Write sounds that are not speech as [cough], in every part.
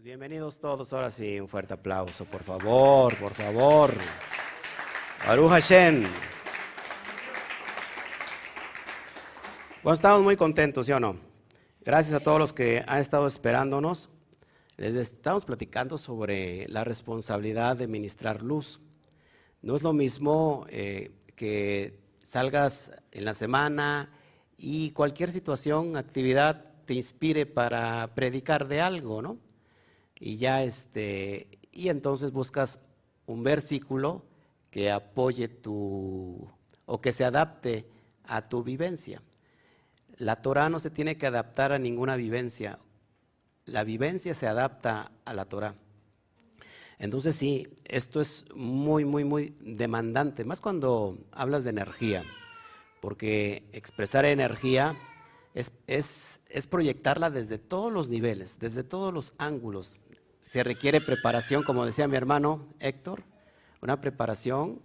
Pues bienvenidos todos, ahora sí, un fuerte aplauso, por favor, por favor. Baruch Hashem. Bueno, estamos muy contentos, ¿sí o no? Gracias a todos los que han estado esperándonos. Les estamos platicando sobre la responsabilidad de ministrar luz. No es lo mismo eh, que salgas en la semana y cualquier situación, actividad te inspire para predicar de algo, ¿no? Y ya este, y entonces buscas un versículo que apoye tu, o que se adapte a tu vivencia. La Torah no se tiene que adaptar a ninguna vivencia. La vivencia se adapta a la Torah. Entonces sí, esto es muy, muy, muy demandante, más cuando hablas de energía, porque expresar energía es, es, proyectarla desde todos los niveles, desde todos los ángulos. Se requiere preparación, como decía mi hermano Héctor, una preparación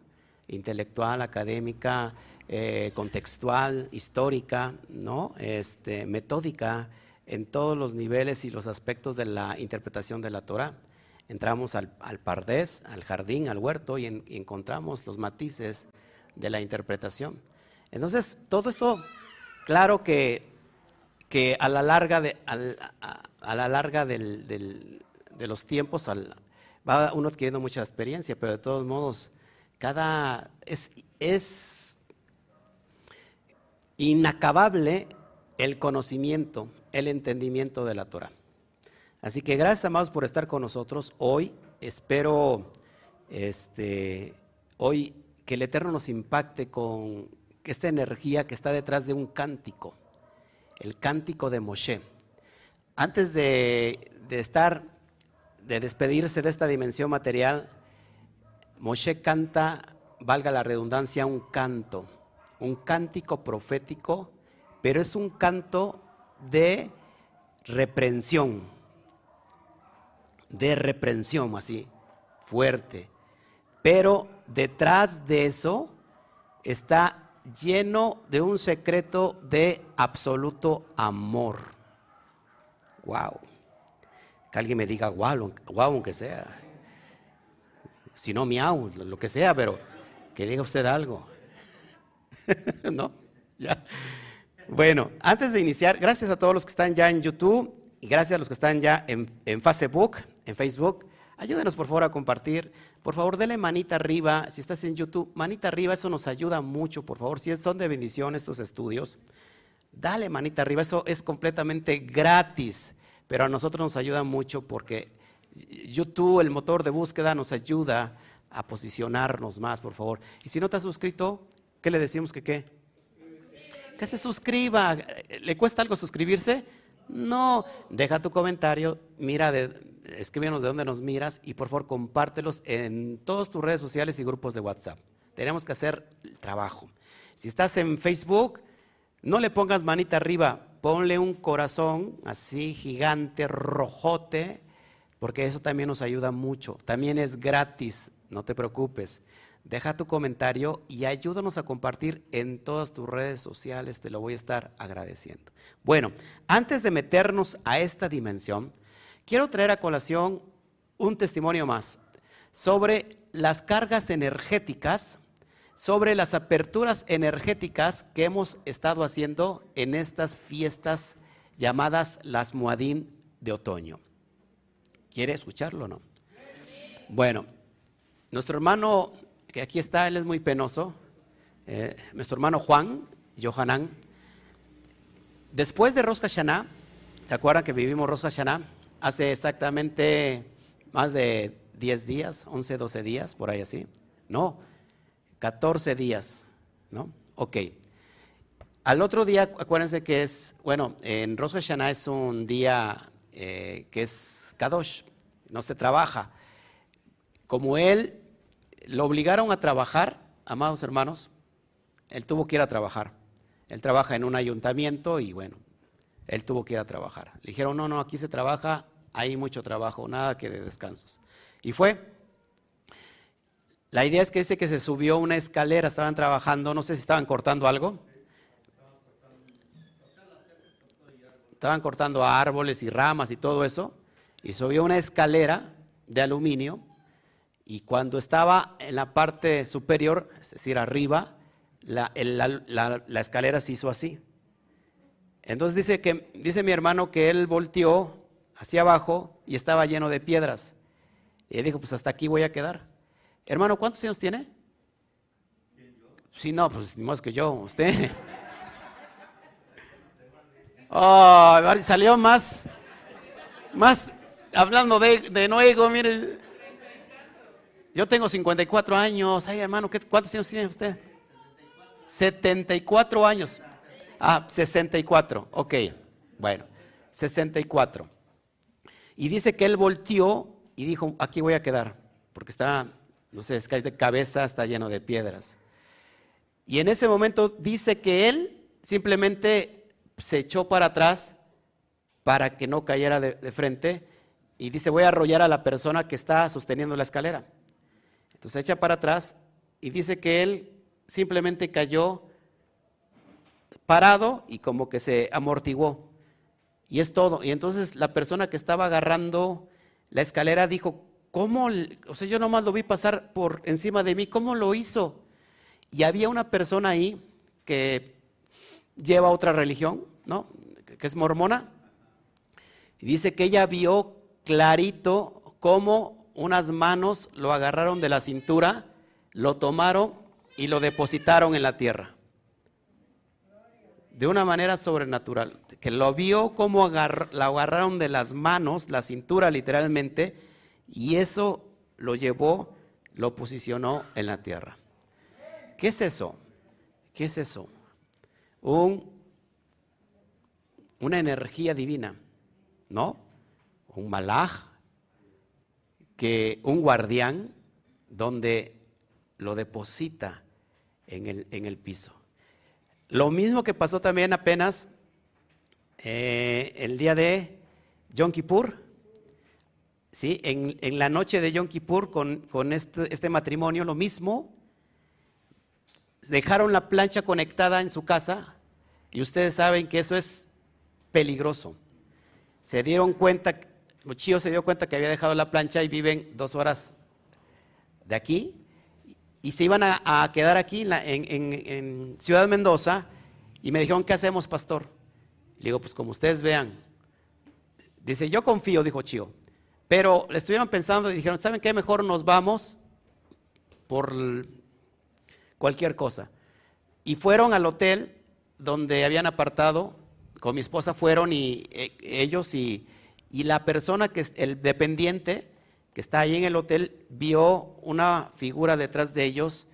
intelectual, académica, eh, contextual, histórica, ¿no? este, metódica, en todos los niveles y los aspectos de la interpretación de la Torah entramos al, al pardés, al jardín, al huerto y, encontramos los matices de la interpretación. Entonces, todo esto, claro que, que a la larga de, a, la larga de los tiempos va uno adquiriendo mucha experiencia, pero de todos modos, cada es, es inacabable el conocimiento, el entendimiento de la Torah. Así que gracias, amados, por estar con nosotros hoy. Espero este, hoy que el Eterno nos impacte con esta energía que está detrás de un cántico, el cántico de Moshe. Antes de, de estar, de despedirse de esta dimensión material, Moshe canta, valga la redundancia, un canto, un cántico profético, pero es un canto de reprensión de reprensión, así, fuerte. Pero detrás de eso está lleno de un secreto de absoluto amor. Wow. Que alguien me diga wow, wow aunque sea. Si no miau, lo que sea, pero que diga usted algo. [laughs] ¿No? Ya. Bueno, antes de iniciar, gracias a todos los que están ya en YouTube y gracias a los que están ya en, en Facebook en Facebook. Ayúdenos por favor a compartir. Por favor, dele manita arriba. Si estás en YouTube, manita arriba, eso nos ayuda mucho, por favor. Si son de bendición estos estudios, dale manita arriba. Eso es completamente gratis, pero a nosotros nos ayuda mucho porque YouTube, el motor de búsqueda, nos ayuda a posicionarnos más, por favor. Y si no te has suscrito, ¿qué le decimos que qué? Que se suscriba. ¿Le cuesta algo suscribirse? No, deja tu comentario, mira de, escríbenos de dónde nos miras y por favor compártelos en todas tus redes sociales y grupos de WhatsApp. Tenemos que hacer el trabajo. Si estás en Facebook, no le pongas manita arriba, ponle un corazón así gigante, rojote, porque eso también nos ayuda mucho. También es gratis, no te preocupes. Deja tu comentario y ayúdanos a compartir en todas tus redes sociales, te lo voy a estar agradeciendo. Bueno, antes de meternos a esta dimensión, Quiero traer a colación un testimonio más sobre las cargas energéticas, sobre las aperturas energéticas que hemos estado haciendo en estas fiestas llamadas las Muadín de otoño. ¿Quiere escucharlo o no? Bueno, nuestro hermano, que aquí está, él es muy penoso, eh, nuestro hermano Juan, Johanán, después de Rosh Hashanah, ¿se acuerdan que vivimos Rosh Hashanah? hace exactamente más de 10 días, 11, 12 días, por ahí así. No, 14 días, ¿no? Ok. Al otro día, acuérdense que es, bueno, en Rosh Hashanah es un día eh, que es Kadosh, no se trabaja. Como él lo obligaron a trabajar, amados hermanos, él tuvo que ir a trabajar. Él trabaja en un ayuntamiento y bueno, él tuvo que ir a trabajar. Le dijeron, no, no, aquí se trabaja, hay mucho trabajo, nada que de descansos. Y fue. La idea es que dice que se subió una escalera, estaban trabajando, no sé si estaban cortando algo. Estaban cortando árboles y ramas y todo eso. y subió una escalera de aluminio y cuando estaba en la parte superior, es decir, arriba, la, la escalera se hizo así. Entonces dice, que, dice mi hermano que él volteó hacia abajo y estaba lleno de piedras. Y dijo, pues hasta aquí voy a quedar. Hermano, ¿cuántos años tiene? Sí, no, pues más que yo, usted. Oh, salió más, más, hablando de, de no ego, mire. Yo tengo 54 años. Ay, hermano, ¿cuántos años tiene usted? 74 años. Ah, 64. Ok, bueno, 64. Y dice que él volteó y dijo, aquí voy a quedar, porque está, no que de cabeza, está lleno de piedras. Y en ese momento dice que él simplemente se echó para atrás para que no cayera de, de frente y dice, voy a arrollar a la persona que está sosteniendo la escalera. Entonces echa para atrás y dice que él simplemente cayó parado y como que se amortiguó. Y es todo. Y entonces la persona que estaba agarrando la escalera dijo, ¿cómo? O sea, yo nomás lo vi pasar por encima de mí, ¿cómo lo hizo? Y había una persona ahí que lleva otra religión, ¿no? Que es mormona. Y dice que ella vio clarito cómo unas manos lo agarraron de la cintura, lo tomaron y lo depositaron en la tierra de una manera sobrenatural, que lo vio agar, la agarraron de las manos, la cintura literalmente, y eso lo llevó, lo posicionó en la tierra. ¿Qué es eso? ¿Qué es eso? Un, una energía divina, ¿no? Un malaj, que un guardián donde lo deposita en el, en el piso. Lo mismo que pasó también apenas eh, el día de Yom Kippur, ¿sí? en, la noche de Yom Kippur con, este, este, matrimonio, lo mismo. Dejaron la plancha conectada en su casa y ustedes saben que eso es peligroso. Se dieron cuenta, Chio se dio cuenta que había dejado la plancha y viven dos horas de aquí y se iban a, quedar aquí en, Ciudad Mendoza y me dijeron, ¿qué hacemos, pastor? Le digo, pues como ustedes vean. Dice, yo confío, dijo Chío. Pero le estuvieron pensando y dijeron, ¿saben qué? Mejor nos vamos por cualquier cosa. Y fueron al hotel donde habían apartado, con mi esposa fueron y e, ellos y, y la persona que es el dependiente que está ahí en el hotel, vio una figura detrás de ellos,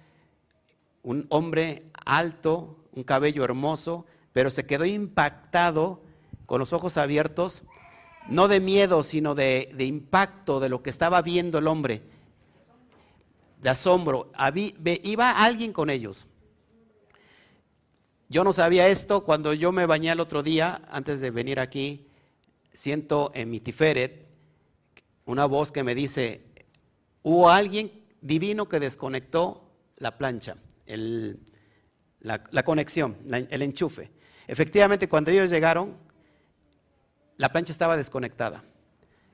un hombre alto, un cabello hermoso, pero se quedó impactado con los ojos abiertos, no de miedo, sino de, impacto de lo que estaba viendo el hombre, de asombro. iba alguien con ellos. Yo no sabía esto cuando yo me bañé el otro día, antes de venir aquí, siento en mi tiferet una voz que me dice, hubo alguien divino que desconectó la plancha, la, conexión, el enchufe. Efectivamente, cuando ellos llegaron, la plancha estaba desconectada.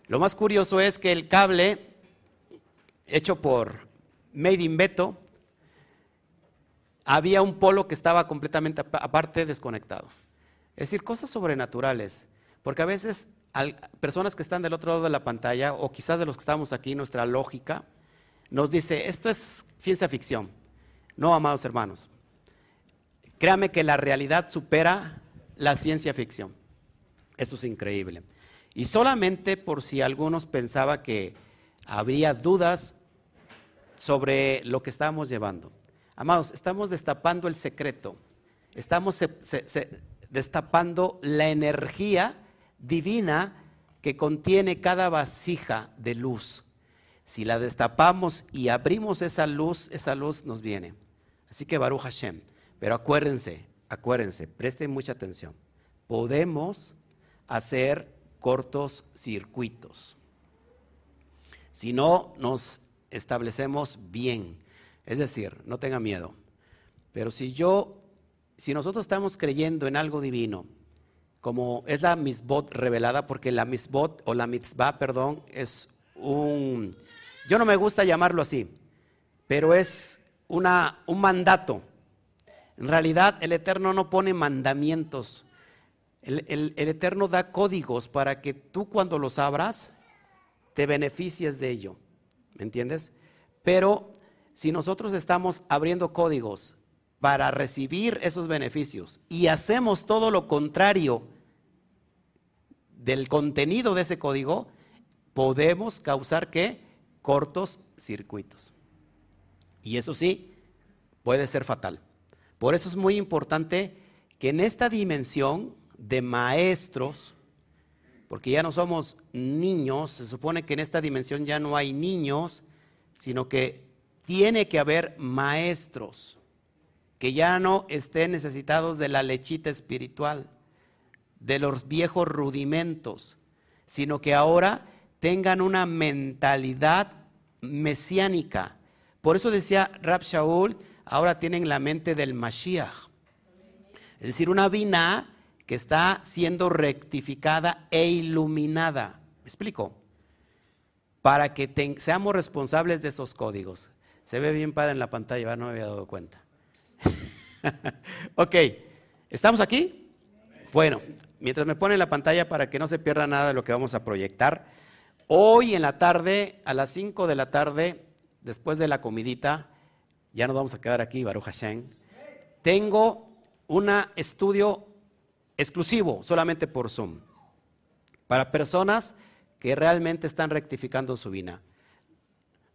Lo más curioso es que el cable hecho por Made in Beto, había un polo que estaba completamente aparte desconectado. Es decir, cosas sobrenaturales, porque a veces personas que están del otro lado de la pantalla, o quizás de los que estamos aquí, nuestra lógica, nos dice, esto es ciencia ficción. No, amados hermanos. Créame que la realidad supera la ciencia ficción. Esto es increíble. Y solamente por si algunos pensaban que habría dudas sobre lo que estamos llevando. Amados, estamos destapando el secreto. Estamos destapando la energía divina que contiene cada vasija de luz. Si la destapamos y abrimos esa luz, esa luz nos viene. Así que Baruch Hashem. Pero acuérdense, acuérdense, presten mucha atención. Podemos hacer cortos circuitos. Si no nos establecemos bien, es decir, no tenga miedo. Pero si yo, si nosotros estamos creyendo en algo divino, como es la misbot revelada, porque la misbot o la mitzvah, perdón, es un, yo no me gusta llamarlo así, pero es una, un mandato. En realidad el Eterno no pone mandamientos, el, Eterno da códigos para que tú cuando los abras te beneficies de ello, ¿me entiendes? Pero si nosotros estamos abriendo códigos para recibir esos beneficios y hacemos todo lo contrario del contenido de ese código, podemos causar que cortos circuitos. Y eso sí, puede ser fatal. Por eso es muy importante que en esta dimensión de maestros, porque ya no somos niños, se supone que en esta dimensión ya no hay niños, sino que tiene que haber maestros que ya no estén necesitados de la lechita espiritual, de los viejos rudimentos, sino que ahora tengan una mentalidad mesiánica. Por eso decía Rab Shaul, ahora tienen la mente del Mashiach. Es decir, una vina que está siendo rectificada e iluminada. ¿Me explico? Para que seamos responsables de esos códigos. Se ve bien padre en la pantalla, no me había dado cuenta. [laughs] ok, ¿estamos aquí? Bueno, mientras me ponen la pantalla para que no se pierda nada de lo que vamos a proyectar, hoy en la tarde, a las 5 de la tarde, después de la comidita, ya nos vamos a quedar aquí, Baruch Hashem, tengo un estudio exclusivo, solamente por Zoom, para personas que realmente están rectificando su vida.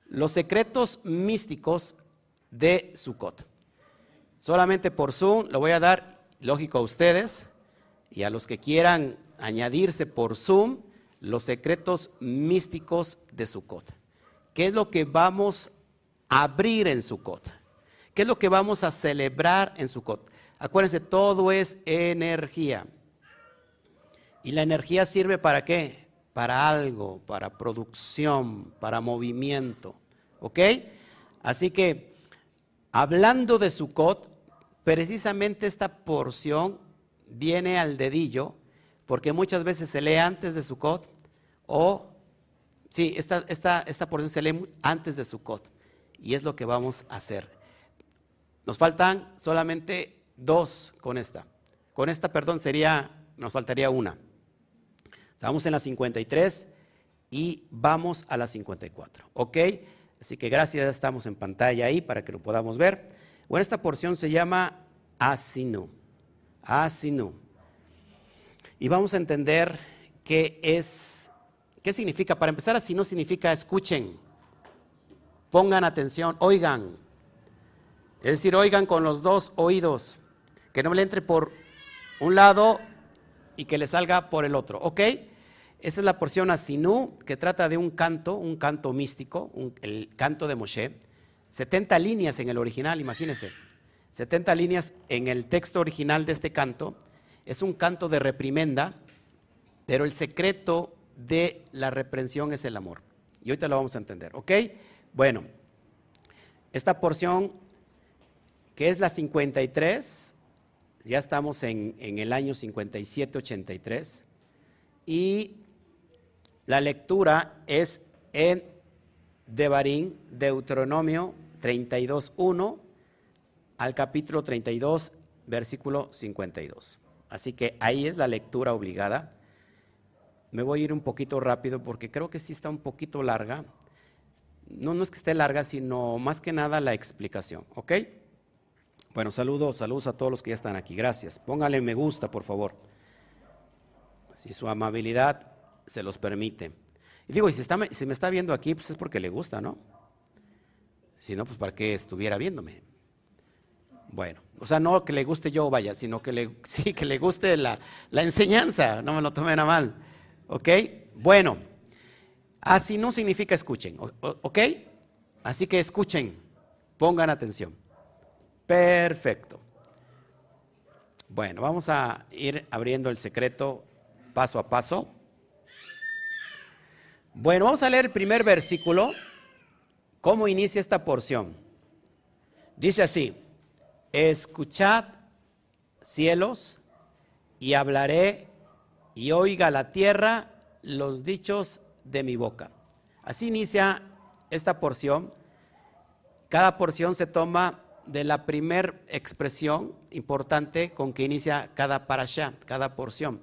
Los secretos místicos de Sukkot. Solamente por Zoom lo voy a dar, lógico, a ustedes y a los que quieran añadirse por Zoom los secretos místicos de Sukkot. ¿Qué es lo que vamos a abrir en Sukkot? ¿Qué es lo que vamos a celebrar en Sukkot? Acuérdense, todo es energía. ¿Y la energía sirve para qué? Para algo, para producción, para movimiento. ¿Ok? Así que, hablando de Sukkot, Precisamente esta porción viene al dedillo, porque muchas veces se lee antes de Sukkot, o, sí, esta, esta porción se lee antes de Sukkot, y es lo que vamos a hacer. Nos faltan solamente dos con esta. Con esta, perdón, sería, nos faltaría una. Estamos en la 53 y vamos a la 54, ¿ok? Así que gracias, estamos en pantalla ahí para que lo podamos ver. Bueno, esta porción se llama Asinu. Asinu. Y vamos a entender qué es, qué significa. Para empezar, Asinu significa escuchen, pongan atención, oigan. Es decir, oigan con los dos oídos, que no le entre por un lado y que le salga por el otro, ¿ok? Esa es la porción Asinu, que trata de un canto, un canto místico, el canto de Moshe 70 líneas en el original, imagínense. 70 líneas en el texto original de este canto. Es un canto de reprimenda, pero el secreto de la reprensión es el amor. Y ahorita lo vamos a entender, ¿ok? Bueno, esta porción que es la 53, ya estamos en, el año 57-83, y la lectura es en Devarim, Deuteronomio 32.1 al capítulo 32, versículo 52. Así que ahí es la lectura obligada. Me voy a ir un poquito rápido porque creo que sí está un poquito larga. No, no es que esté larga, sino más que nada la explicación, ¿ok? Bueno, saludos, saludos a todos los que ya están aquí. Gracias. Póngale me gusta, por favor. Si su amabilidad se los permite. Y digo, y si, si me está viendo aquí, pues es porque le gusta, ¿no? Si no, pues para qué estuviera viéndome. Bueno, o sea, no que le guste yo, vaya, sino que le, [laughs] sí, que le guste la, enseñanza, no me lo tomen a mal. ¿Ok? Bueno, así no significa escuchen, ¿ok? Así que escuchen, pongan atención. Perfecto. Bueno, vamos a ir abriendo el secreto paso a paso. Bueno, vamos a leer el primer versículo. ¿Cómo inicia esta porción? Dice así, escuchad cielos y hablaré y oiga la tierra los dichos de mi boca. Así inicia esta porción. Cada porción se toma de la primer expresión importante con que inicia cada parasha, cada porción.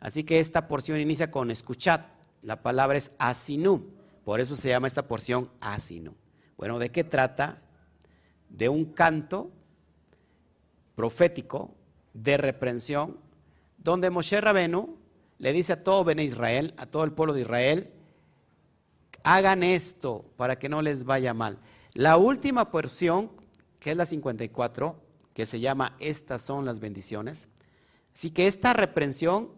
Así que esta porción inicia con escuchad. La palabra es asinu, por eso se llama esta porción asinu. Bueno, ¿de qué trata? De un canto profético de reprensión, donde Moshe Rabenu le dice a todo Bene Israel, a todo el pueblo de Israel, hagan esto para que no les vaya mal. La última porción, que es la 54, que se llama Estas son las bendiciones. Así que esta reprensión,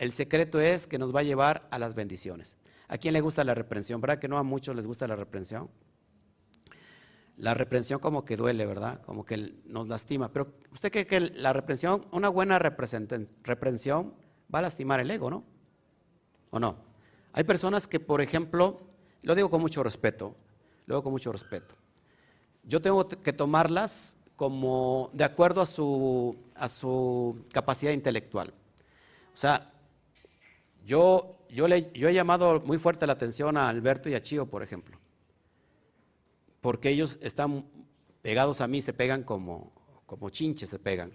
el secreto es que nos va a llevar a las bendiciones. ¿A quién le gusta la reprensión? ¿Verdad que no a muchos les gusta la reprensión? La reprensión como que duele, ¿verdad? Como que nos lastima. Pero usted cree que la reprensión, una buena reprensión va a lastimar el ego, ¿no? ¿O no? Hay personas que, por ejemplo, lo digo con mucho respeto, lo digo con mucho respeto. Yo tengo que tomarlas como de acuerdo a su, a su capacidad intelectual. O sea, yo, yo, he llamado muy fuerte la atención a Alberto y a Chío, por ejemplo, porque ellos están pegados a mí, se pegan como, como chinches, se pegan.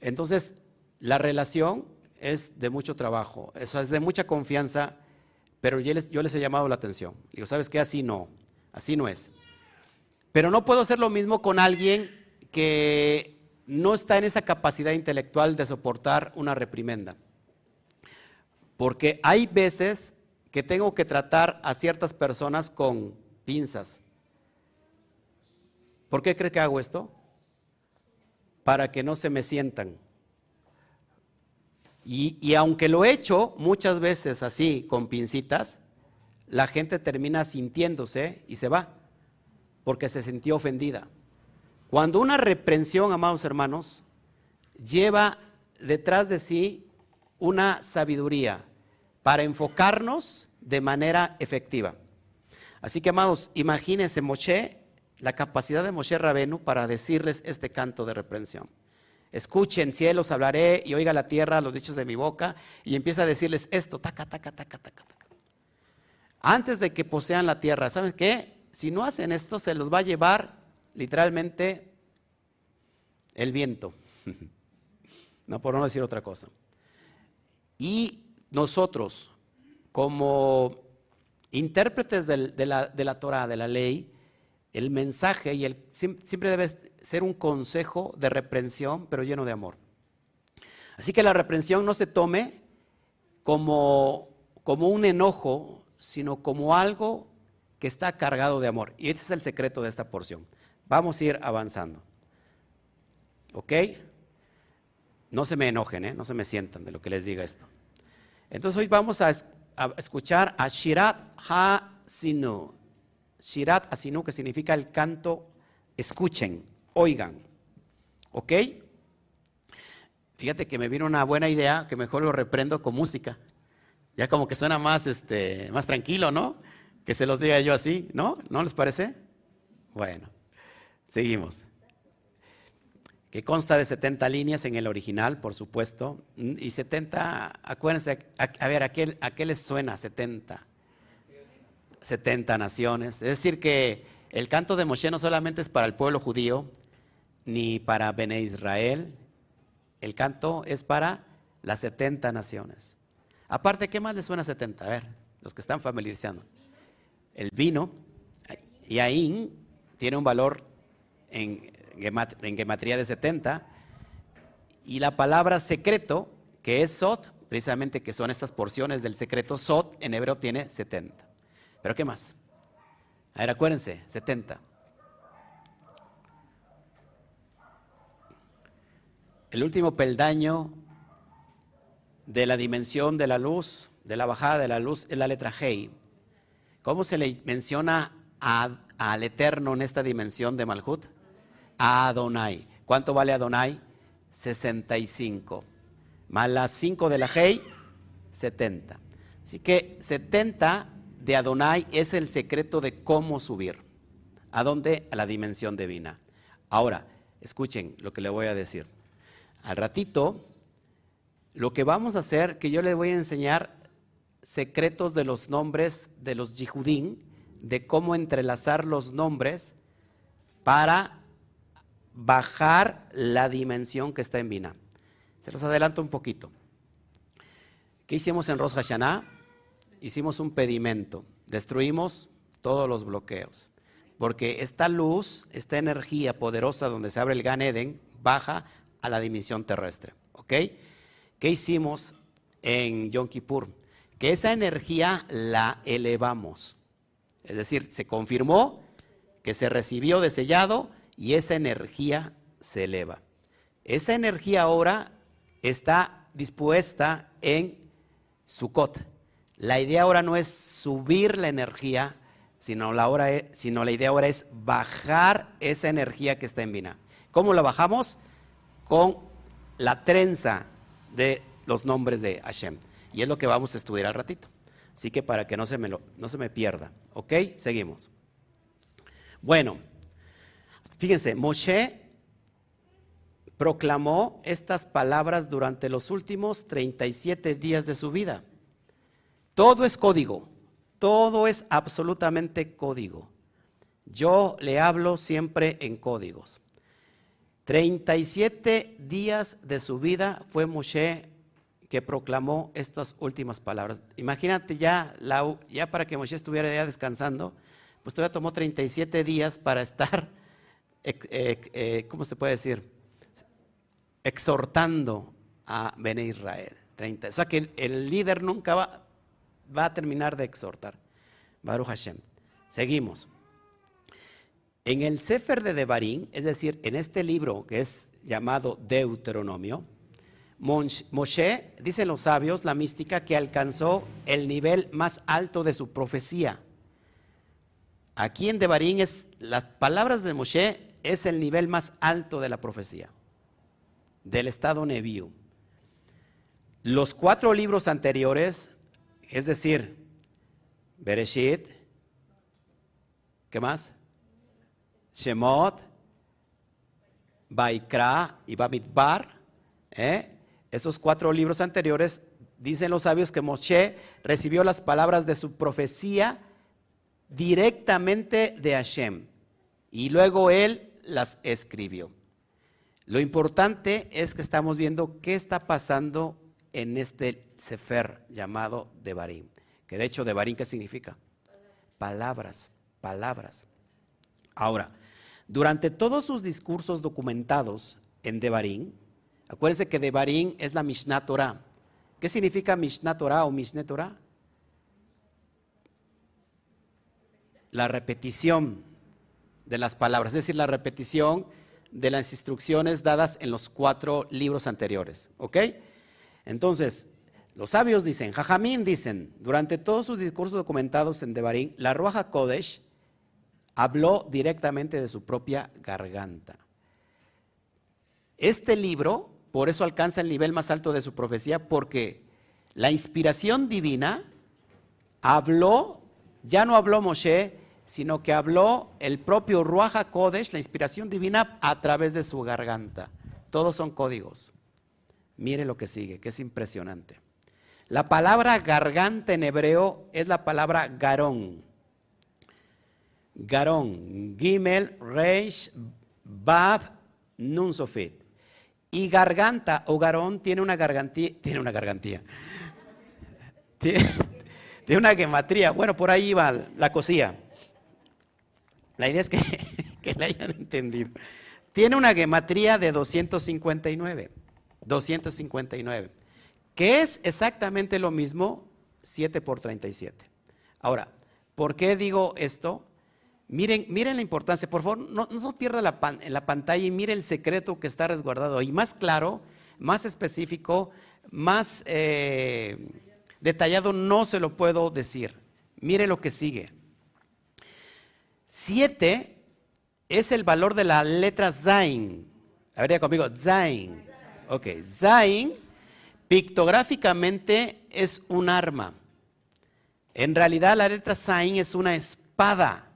Entonces, la relación es de mucho trabajo, eso es de mucha confianza, pero yo les, yo les he llamado la atención. Digo, ¿sabes qué? Así no, así no es. Pero no puedo hacer lo mismo con alguien que no está en esa capacidad intelectual de soportar una reprimenda. Porque hay veces que tengo que tratar a ciertas personas con pinzas. ¿Por qué cree que hago esto? Para que no se me sientan. Y, aunque lo he hecho muchas veces así, con pincitas, la gente termina sintiéndose y se va, porque se sintió ofendida. Cuando una reprensión, amados hermanos, lleva detrás de sí una sabiduría para enfocarnos de manera efectiva. Así que, amados, imagínense Moshe, la capacidad de Moshe Rabenu para decirles este canto de reprensión. Escuchen, cielos, hablaré y oiga la tierra los dichos de mi boca. Y empieza a decirles esto, taca, taca, taca, taca, taca. Antes de que posean la tierra, ¿saben qué? Si no hacen esto, se los va a llevar literalmente el viento. [laughs] no por no decir otra cosa. Y nosotros, como intérpretes de, la, de la Torah, de la ley, el mensaje y el, siempre debe ser un consejo de reprensión, pero lleno de amor. Así que la reprensión no se tome como, como un enojo, sino como algo que está cargado de amor. Y ese es el secreto de esta porción. Vamos a ir avanzando. ¿Ok? No se me enojen, ¿eh? no se me sientan de lo que les diga esto. Entonces hoy vamos a, escuchar a Shirat Ha-Sinu. Shirat Ha-Sinu, que significa el canto, escuchen oigan. ¿Ok? Fíjate que me vino una buena idea que mejor lo reprendo con música. Ya como que suena más, este, más tranquilo, ¿no? Que se los diga yo así, ¿no? ¿No les parece? Bueno, seguimos. Que consta de 70 líneas en el original, por supuesto. Y 70, acuérdense, a, ver, ¿a qué, ¿a qué les suena 70? 70 naciones. Es decir, que el canto de Moshe no solamente es para el pueblo judío, ni para Bene Israel. El canto es para las 70 naciones. Aparte, ¿qué más le suena a 70? A ver, los que están familiarizando. El vino, y ahí tiene un valor en, en gematría de 70. Y la palabra secreto, que es Sot, precisamente que son estas porciones del secreto, Sot en hebreo tiene 70. ¿Pero qué más? A ver, acuérdense, 70. El último peldaño de la dimensión de la luz, de la bajada de la luz, es la letra Hei. ¿Cómo se le menciona al Eterno en esta dimensión de Malhut? A Adonai. ¿Cuánto vale Adonai? 65. Más las 5 de la Hei, 70. Así que 70 de Adonai es el secreto de cómo subir. ¿A dónde? A la dimensión divina. Ahora, escuchen lo que le voy a decir. Al ratito, lo que vamos a hacer, que yo le voy a enseñar secretos de los nombres de los yihudín, de cómo entrelazar los nombres para bajar la dimensión que está en Binah. Se los adelanto un poquito. ¿Qué hicimos en Rosh Hashanah? Hicimos un pedimento, destruimos todos los bloqueos, porque esta luz, esta energía poderosa donde se abre el Gan Eden, baja a la dimensión terrestre. ¿Ok? ¿Qué hicimos en Yom Kippur? Esa energía la elevamos. Es decir, se confirmó que se recibió de sellado y esa energía se eleva. Esa energía ahora está dispuesta en Sukkot. La idea ahora no es subir la energía, sino la, sino la idea ahora es bajar esa energía que está en Vina. ¿Cómo la bajamos? Con la trenza de los nombres de Hashem. Y es lo que vamos a estudiar al ratito. Así que para que no se me, no se me pierda. ¿Ok? Seguimos. Bueno, fíjense, Moshe proclamó estas palabras durante los últimos 37 días de su vida. Todo es código, todo es absolutamente código. Yo le hablo siempre en códigos. 37 días de su vida fue Moshe que proclamó estas últimas palabras. Imagínate ya, para que Moshe estuviera ya descansando, pues todavía tomó 37 días para estar, eh, ¿cómo se puede decir? Exhortando a Bene Israel. 30. O sea que el líder nunca va, va a terminar de exhortar. Baruch Hashem. Seguimos. En el Sefer de Devarim, es decir, en este libro que es llamado Deuteronomio, Moshe, dicen los sabios, la mística, que alcanzó el nivel más alto de su profecía. Aquí en Devarim es las palabras de Moshe es el nivel más alto de la profecía, del estado Nebiú. Los cuatro libros anteriores, es decir, Bereshit, ¿qué más? Shemot, Baikra y Bamidbar, ¿eh? Esos cuatro libros anteriores, dicen los sabios que Moshe recibió las palabras de su profecía directamente de Hashem y luego él las escribió. Lo importante es que estamos viendo qué está pasando en este Sefer llamado Devarim, que de hecho Devarim ¿qué significa? Palabras, palabras. Ahora, durante todos sus discursos documentados en Devarim, acuérdense que Devarim es la Mishnah Torah. ¿Qué significa Mishnah Torah o Mishneh Torah? La repetición de las palabras, es decir, la repetición de las instrucciones dadas en los cuatro libros anteriores. ¿Ok? Entonces, los sabios dicen, Jajamín dicen, durante todos sus discursos documentados en Devarim, la Ruaja Kodesh habló directamente de su propia garganta. Este libro, por eso alcanza el nivel más alto de su profecía, porque la inspiración divina habló, ya no habló Moshe, sino que habló el propio Ruach Kodesh, la inspiración divina, a través de su garganta. Todos son códigos. Mire lo que sigue, que es impresionante. La palabra garganta en hebreo es la palabra garón. Garón, Gimel, Reish, Bab, Nun Sofit. Y garganta o garón tiene una gargantía, tiene una gargantía. [laughs] Tiene, una gematría. Bueno, por ahí va la cosía. La idea es que, [laughs] que la hayan entendido. Tiene una gematría de 259. 259. Que es exactamente lo mismo 7 por 37. Ahora, ¿por qué digo esto? Miren, miren la importancia, por favor, no, no se pierda la, la pantalla y mire el secreto que está resguardado ahí. Más claro, más específico, más eh, detallado no se lo puedo decir. Mire lo que sigue. Siete es el valor de la letra Zain. A ver, conmigo, Zain. Ok, Zain pictográficamente es un arma. En realidad la letra Zain es una espada.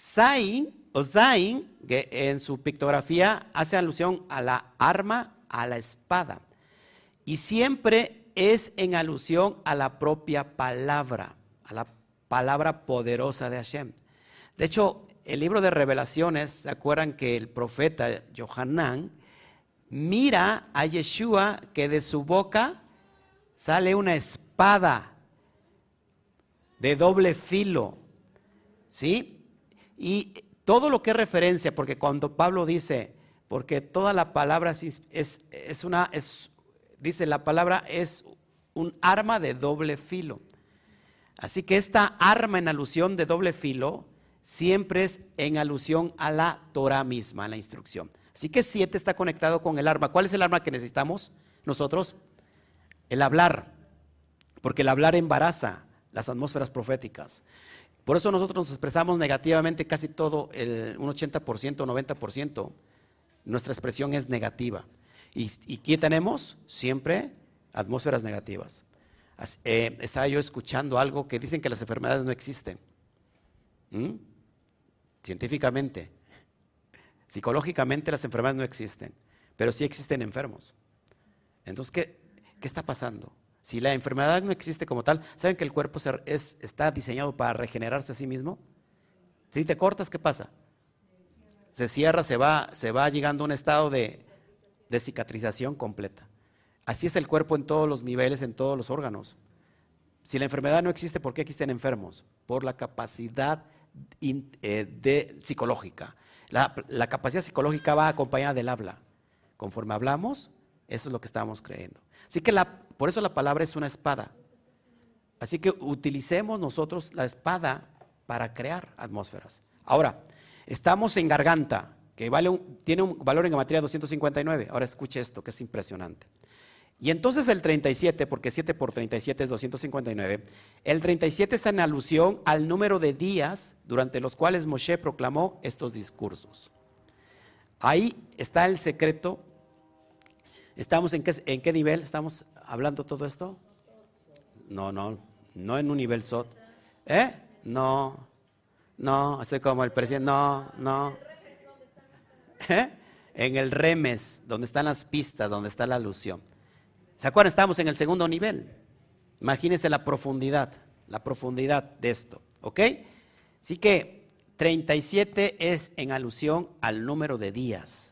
Zain o Zain, que en su pictografía hace alusión a la arma, a la espada. Y siempre es en alusión a la propia palabra, a la palabra poderosa de Hashem. De hecho, el libro de revelaciones, ¿se acuerdan que el profeta Johanán mira a Yeshua que de su boca sale una espada de doble filo? ¿Sí? Y todo lo que es referencia, porque cuando Pablo dice, porque toda la palabra es, una, es, dice la palabra es un arma de doble filo. Así que esta arma en alusión de doble filo siempre es en alusión a la Torah misma, a la instrucción. Así que siete está conectado con el arma. ¿Cuál es el arma que necesitamos nosotros? El hablar, porque el hablar embaraza las atmósferas proféticas. Por eso nosotros nos expresamos negativamente casi todo, el, un 80%, 90%. Nuestra expresión es negativa. ¿Y, y qué tenemos? Siempre atmósferas negativas. Eh, estaba yo escuchando algo que dicen que las enfermedades no existen. ¿Mm? Científicamente, psicológicamente las enfermedades no existen, pero sí existen enfermos. Entonces, ¿qué, qué está pasando? Si la enfermedad no existe como tal, ¿saben que el cuerpo es, está diseñado para regenerarse a sí mismo? Si te cortas, ¿qué pasa? Se cierra, se va, se va llegando a un estado de, cicatrización completa. Así es el cuerpo en todos los niveles, en todos los órganos. Si la enfermedad no existe, ¿por qué existen enfermos? Por la capacidad eh, de, psicológica. La, la, capacidad psicológica va acompañada del habla. Conforme hablamos, eso es lo que estamos creyendo. Así que la, por eso la palabra es una espada. Así que utilicemos nosotros la espada para crear atmósferas. Ahora, estamos en garganta, que vale tiene un valor en materia 259. Ahora escuche esto, que es impresionante. Y entonces el 37, porque 7 por 37 es 259, el 37 es en alusión al número de días durante los cuales Moshe proclamó estos discursos. Ahí está el secreto. ¿Estamos en qué, en qué nivel? ¿Estamos hablando todo esto? No, no, no en un nivel SOT. ¿Eh? No, no, estoy como el presidente, no, no. ¿Eh? En el remes, donde están las pistas, donde está la alusión. ¿Se acuerdan? Estamos en el segundo nivel. Imagínense la profundidad, la profundidad de esto, ¿ok? Así que 37 es en alusión al número de días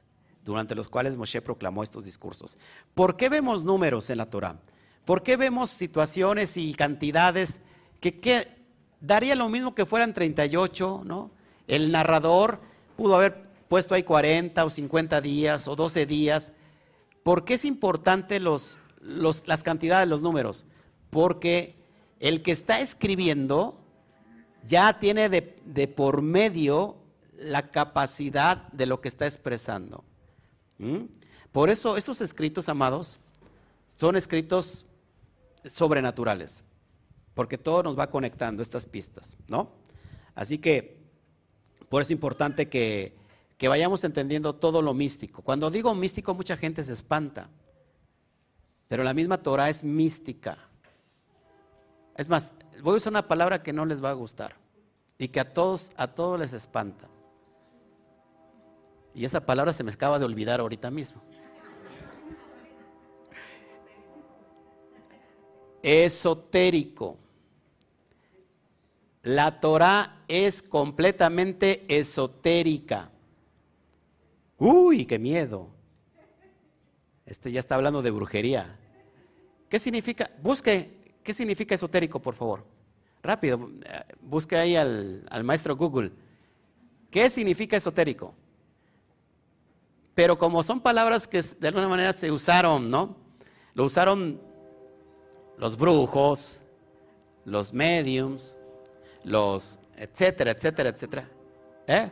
durante los cuales Moshe proclamó estos discursos. ¿Por qué vemos números en la Torah? ¿Por qué vemos situaciones y cantidades que, que daría lo mismo que fueran 38, ¿no? El narrador pudo haber puesto ahí 40 o 50 días o 12 días. ¿Por qué es importante los, las cantidades, los números, porque el que está escribiendo ya tiene de, por medio la capacidad de lo que está expresando. ¿Mm? Por eso estos escritos, amados, son escritos sobrenaturales, porque todo nos va conectando estas pistas, ¿no? Así que, por eso es importante que, que vayamos entendiendo todo lo místico. Cuando digo místico, mucha gente se espanta. Pero la misma Torah es mística. Es más, voy a usar una palabra que no les va a gustar y que a todos, a todos les espanta. Y esa palabra se me acaba de olvidar ahorita mismo. Esotérico. La Torah es completamente esotérica. Uy, qué miedo. Este ya está hablando de brujería. ¿Qué significa? Busque, ¿qué significa esotérico, por favor? Rápido, eh, busque ahí al, maestro Google. ¿Qué significa esotérico? Pero como son palabras que de alguna manera se usaron, ¿no? Lo usaron los brujos, los mediums, los etcétera, etcétera, etcétera. ¿Eh?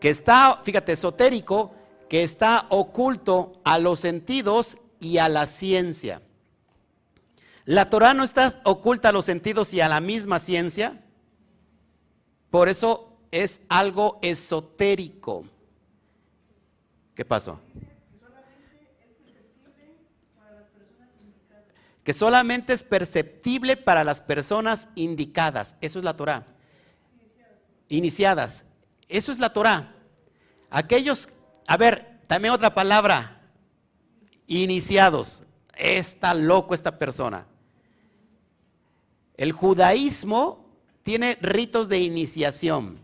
Que está, fíjate, esotérico que está oculto a los sentidos y a la ciencia. La Torah no está oculta a los sentidos y a la misma ciencia. Por eso es algo esotérico. ¿Qué pasó? Que solamente es perceptible para las personas indicadas. Eso es la Torah. Iniciadas. Eso es la Torah. Aquellos a ver, también otra palabra. Iniciados. Está loco esta persona. El judaísmo tiene ritos de iniciación.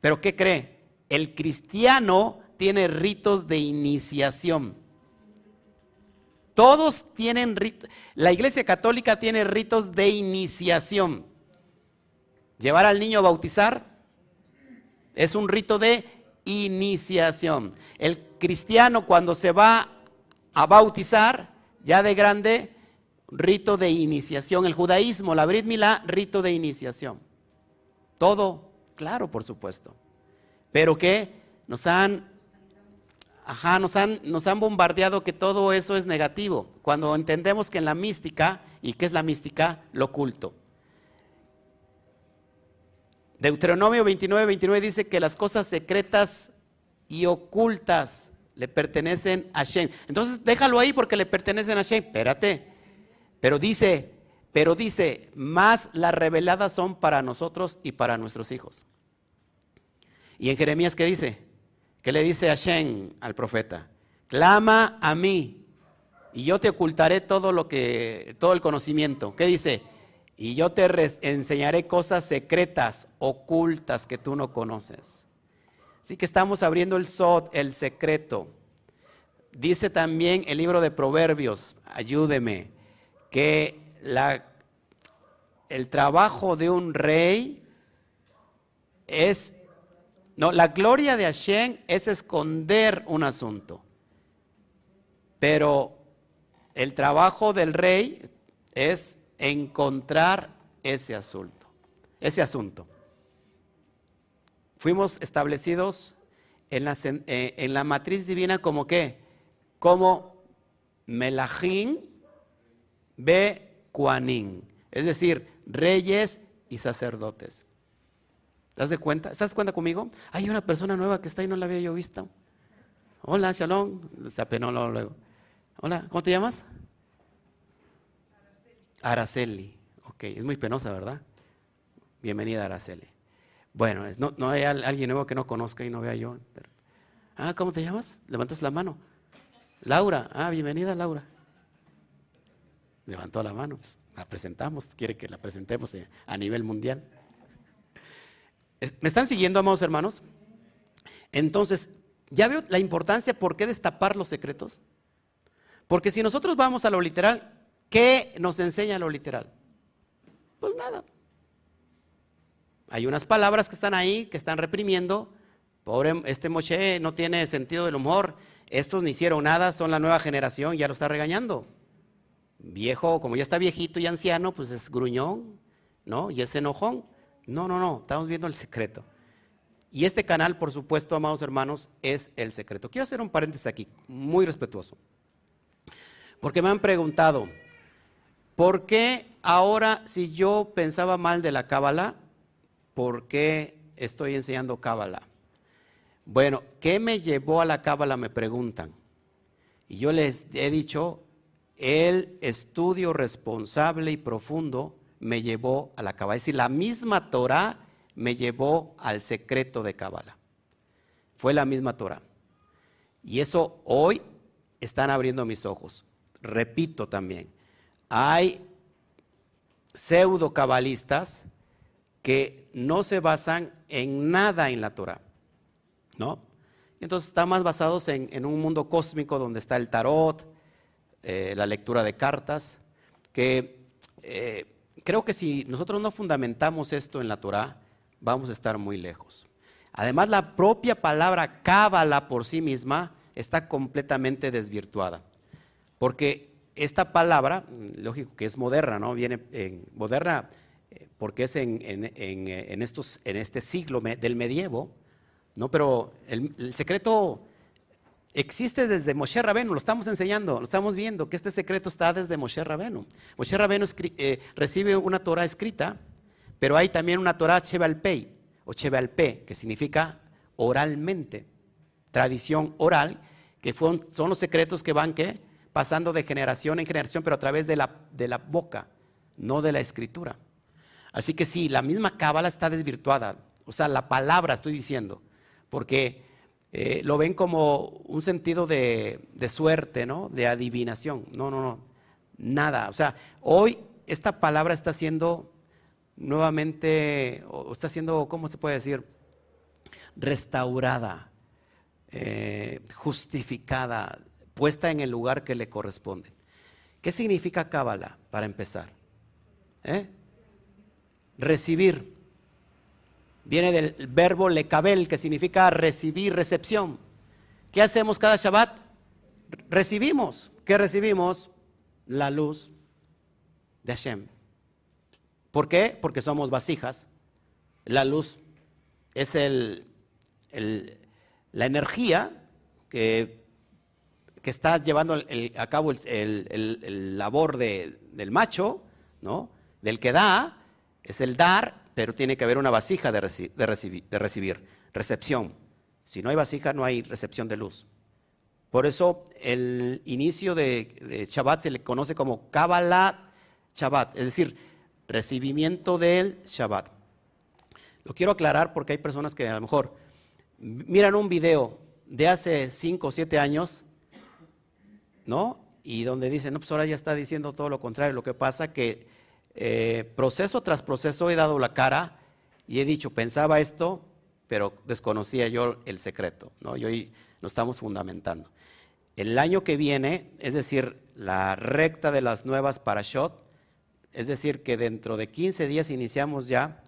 Pero ¿qué cree? El cristiano tiene ritos de iniciación. Todos tienen ritos. La iglesia católica tiene ritos de iniciación. Llevar al niño a bautizar es un rito de iniciación. El cristiano cuando se va a bautizar, ya de grande, rito de iniciación. El judaísmo, la Brit Milá, rito de iniciación. Todo, claro, por supuesto. Pero que nos han, ajá, nos han, nos han bombardeado que todo eso es negativo. Cuando entendemos que en la mística, ¿y qué es la mística? Lo oculto. Deuteronomio 29, 29 dice que las cosas secretas y ocultas le pertenecen a Shem. Entonces déjalo ahí porque le pertenecen a Shem. Espérate. Pero dice, pero dice, más las reveladas son para nosotros y para nuestros hijos. Y en Jeremías, ¿qué dice? ¿Qué le dice a Shem al profeta? Clama a mí y yo te ocultaré todo lo que, todo el conocimiento. ¿Qué dice? Y yo te enseñaré cosas secretas, ocultas que tú no conoces. Así que estamos abriendo el sod, el secreto. Dice también el libro de Proverbios, ayúdeme, que la, el trabajo de un rey es, no, la gloria de Hashem es esconder un asunto, pero el trabajo del rey es encontrar ese asunto, ese asunto. Fuimos establecidos en la, eh, en la matriz divina como qué? Como Melahim Be Kuanin, es decir, reyes y sacerdotes. ¿Te das cuenta? ¿Estás de cuenta conmigo? Hay una persona nueva que está ahí, no la había yo visto. Hola, Shalom. Se apenó luego. Hola, ¿cómo te llamas? Araceli. Ok, es muy penosa, ¿verdad? Bienvenida, Araceli. Bueno, no, no hay alguien nuevo que no conozca y no vea yo. Ah, ¿cómo te llamas? Levantas la mano. Laura. Ah, bienvenida, Laura. Levantó la mano. Pues, la presentamos. Quiere que la presentemos eh, a nivel mundial. ¿Me están siguiendo, amados hermanos? Entonces, ¿ya veo la importancia por qué destapar los secretos? Porque si nosotros vamos a lo literal, ¿Qué nos enseña lo literal? Pues nada. Hay unas palabras que están ahí, que están reprimiendo. Pobre, este Moshe no tiene sentido del humor. Estos ni hicieron nada, son la nueva generación, ya lo está regañando. Viejo, como ya está viejito y anciano, pues es gruñón, ¿no? Y es enojón. No, no, no, estamos viendo el secreto. Y este canal, por supuesto, amados hermanos, es el secreto. Quiero hacer un paréntesis aquí, muy respetuoso. Porque me han preguntado, ¿Por qué ahora, si yo pensaba mal de la Cábala, por qué estoy enseñando Cábala? Bueno, ¿qué me llevó a la Cábala? Me preguntan. Y yo les he dicho, el estudio responsable y profundo me llevó a la Cábala. Es decir, la misma Torah me llevó al secreto de Cábala. Fue la misma Torah. Y eso hoy están abriendo mis ojos. Repito también, hay pseudo cabalistas que no se basan en nada en la Torah, ¿no? Entonces están más basados en, un mundo cósmico donde está el tarot, eh, la lectura de cartas, que eh, creo que si nosotros no fundamentamos esto en la Torah, vamos a estar muy lejos. Además, la propia palabra cábala por sí misma está completamente desvirtuada, porque esta palabra, lógico que es moderna, ¿no? Viene en, moderna eh, porque es en, estos, en este siglo del medievo, ¿no? Pero el, secreto existe desde Moshe Rabenu, lo estamos enseñando, lo estamos viendo, que este secreto está desde Moshe Rabenu. Moshe Rabenu eh, recibe una Torah escrita, pero hay también una Torah Chevalpei, o Chevalpe, que significa oralmente, tradición oral, que son los secretos que van, pasando de generación en generación, pero a través de la, de la boca, no de la escritura. Así que sí, la misma cábala está desvirtuada, o sea, la palabra estoy diciendo, porque eh, lo ven como un sentido de, suerte, ¿no? De adivinación. No, no, no. Nada. O sea, hoy esta palabra está siendo nuevamente, o está siendo, ¿cómo se puede decir? Restaurada, eh, justificada, puesta en el lugar que le corresponde. ¿Qué significa cábala para empezar? ¿Eh? Recibir. Viene del verbo lekabel, que significa recibir, recepción. ¿Qué hacemos cada Shabbat? Recibimos. ¿Qué recibimos? La luz de Hashem. ¿Por qué? Porque somos vasijas. La luz es el, la energía que, que está llevando a cabo el, labor del macho, ¿no? del que da, es el dar, pero tiene que haber una vasija de, recibir, recepción. Si no hay vasija, no hay recepción de luz. Por eso el inicio de, Shabbat se le conoce como Kabbalah Shabbat, es decir, recibimiento del Shabbat. Lo quiero aclarar porque hay personas que a lo mejor miran un video de hace 5 o 7 años, ¿no? Y donde dicen, no, pues ahora ya está diciendo todo lo contrario. Lo que pasa que eh, proceso tras proceso he dado la cara y he dicho, pensaba esto, pero desconocía yo el secreto, ¿no? Y hoy lo estamos fundamentando. El año que viene, es decir, la recta de las nuevas parashot, es decir, que dentro de 15 días iniciamos ya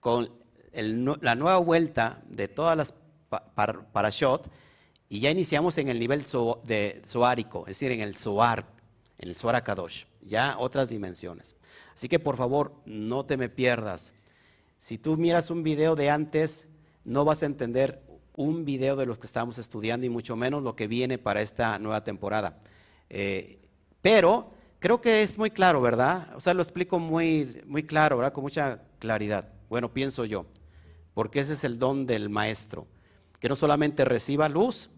con la nueva vuelta de todas las parashot y ya iniciamos en el nivel de zoárico, es decir, en el zoar, en el zoar Kadosh, ya otras dimensiones. Así que por favor, no te me pierdas. Si tú miras un video de antes, no vas a entender un video de los que estamos estudiando y mucho menos lo que viene para esta nueva temporada. Eh, pero creo que es muy claro, ¿verdad? O sea, lo explico muy, muy claro, ¿verdad? Con mucha claridad. Bueno, pienso yo, porque ese es el don del maestro, que no solamente reciba luz,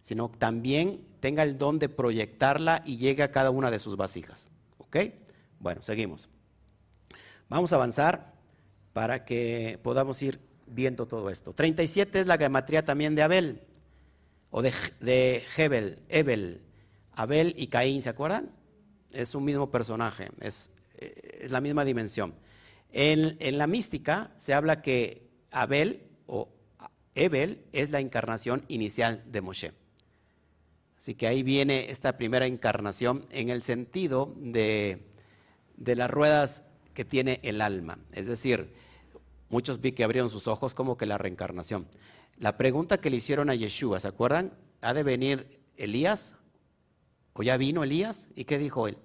sino también tenga el don de proyectarla y llegue a cada una de sus vasijas. ¿Ok? Bueno, seguimos. Vamos a avanzar para que podamos ir viendo todo esto. 37 es la gematría también de Abel, o de, Hebel, Ebel, Abel y Caín, ¿se acuerdan? Es un mismo personaje, es, eh, la misma dimensión. En, en, la mística se habla que Abel o Ebel es la encarnación inicial de Moshe. Así que ahí viene esta primera encarnación en el sentido de, de las ruedas que tiene el alma. Es decir, muchos vi que abrieron sus ojos como que la reencarnación. La pregunta que le hicieron a Yeshua, ¿se acuerdan? ¿Ha de venir Elías? ¿O ya vino Elías? ¿Y qué dijo él?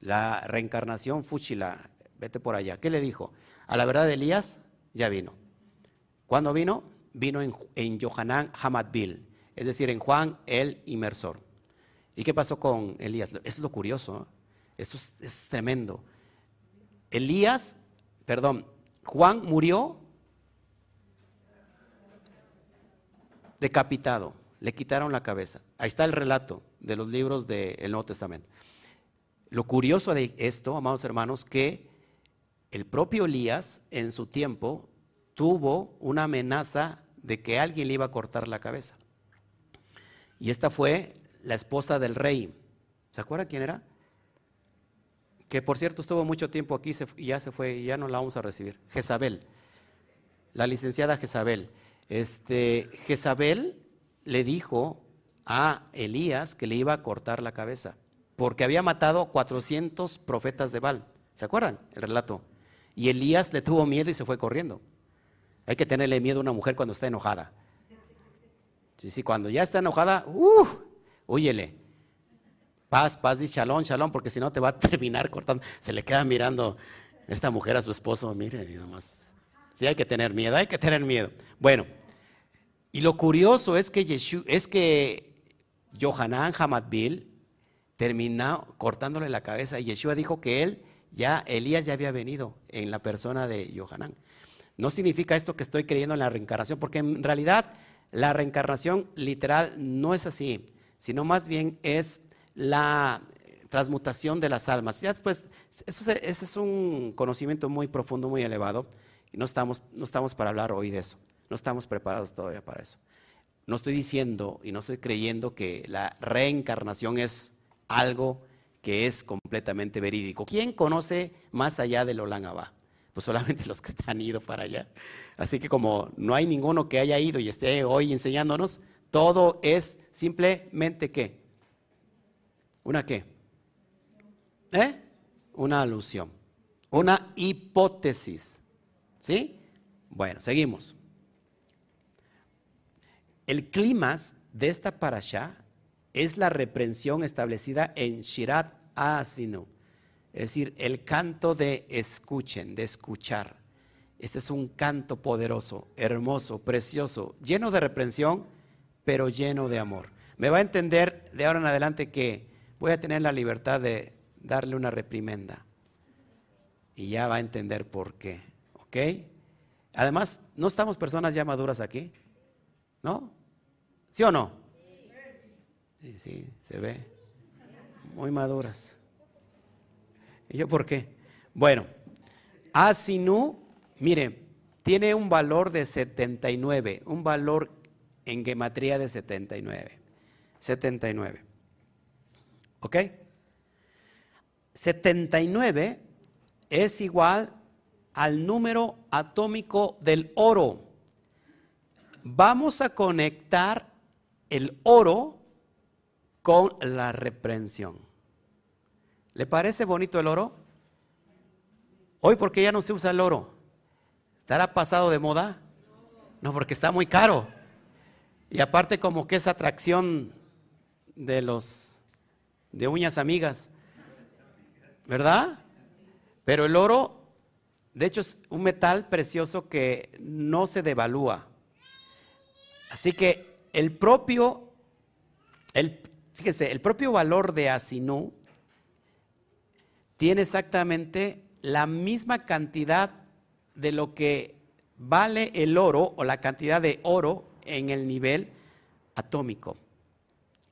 La reencarnación fúchila, vete por allá. ¿Qué le dijo? A la verdad Elías ya vino. ¿Cuándo vino? Vino en, en Yohanan Hamadbil, es decir, en Juan el Inmersor. ¿Y qué pasó con Elías? Es lo curioso, ¿eh? Esto es tremendo. Elías, perdón, Juan murió decapitado, le quitaron la cabeza. Ahí está el relato de los libros del Nuevo Testamento. Lo curioso de esto, amados hermanos, que el propio Elías en su tiempo tuvo una amenaza de que alguien le iba a cortar la cabeza. Y esta fue la esposa del rey. ¿Se acuerda quién era? Que por cierto estuvo mucho tiempo aquí y ya se fue y ya no la vamos a recibir. Jezabel, la licenciada Jezabel. Este, Jezabel le dijo a Elías que le iba a cortar la cabeza, porque había matado 400 profetas de Baal. ¿Se acuerdan el relato? Y Elías le tuvo miedo y se fue corriendo. Hay que tenerle miedo a una mujer cuando está enojada. Sí, sí, cuando ya está enojada, uh, huyele. Paz, paz, dice shalom, shalom, porque si no te va a [laughs] terminar cortando. Se le queda mirando esta mujer a su esposo, mire, y nomás. Sí, hay que tener miedo, hay que tener miedo. Bueno, y lo curioso es que, Yeshua, es que Johanan Hamadbil terminó cortándole la cabeza y Yeshua dijo que él, ya, Elías ya había venido en la persona de Johanan. No significa esto que estoy creyendo en la reencarnación, porque en realidad la reencarnación literal no es así, sino más bien es la transmutación de las almas. Ya después, eso, ese es un conocimiento muy profundo, muy elevado, y no estamos, no estamos para hablar hoy de eso, no estamos preparados todavía para eso. no estoy diciendo y no estoy creyendo que la reencarnación es algo que es completamente verídico. ¿Quién conoce más allá del Olangaba? Pues solamente [laughs] los que están ido para allá. Así que como no hay ninguno que haya ido y esté hoy enseñándonos, todo es simplemente qué? ¿Una qué? ¿Eh? Una alusión, una hipótesis. ¿Sí? Bueno, seguimos. El clima de esta parasha es la reprensión establecida en Shirat Asinu, es decir, el canto de escuchen, de escuchar. Este es un canto poderoso, hermoso, precioso, lleno de reprensión, pero lleno de amor. Me va a entender de ahora en adelante que voy a tener la libertad de darle una reprimenda. Y ya va a entender por qué. ¿Ok? Además, ¿no estamos personas ya maduras aquí? ¿No? ¿Sí o no? Sí, sí, se ve. Muy maduras. ¿Y yo por qué? Bueno, Asinu, mire, tiene un valor de 79, un valor en gematría de 79. 79. ¿Ok? 79 es igual al número atómico del oro. Vamos a conectar el oro con la reprensión. ¿Le parece bonito el oro? Hoy, ¿por qué ya no se usa el oro? ¿Estará pasado de moda? No, porque está muy caro. Y aparte como que es atracción de los de uñas amigas. ¿Verdad? Pero el oro, de hecho, es un metal precioso que no se devalúa. Así que el propio, el, fíjense, el propio valor de Asinú tiene exactamente la misma cantidad de lo que vale el oro o la cantidad de oro en el nivel atómico.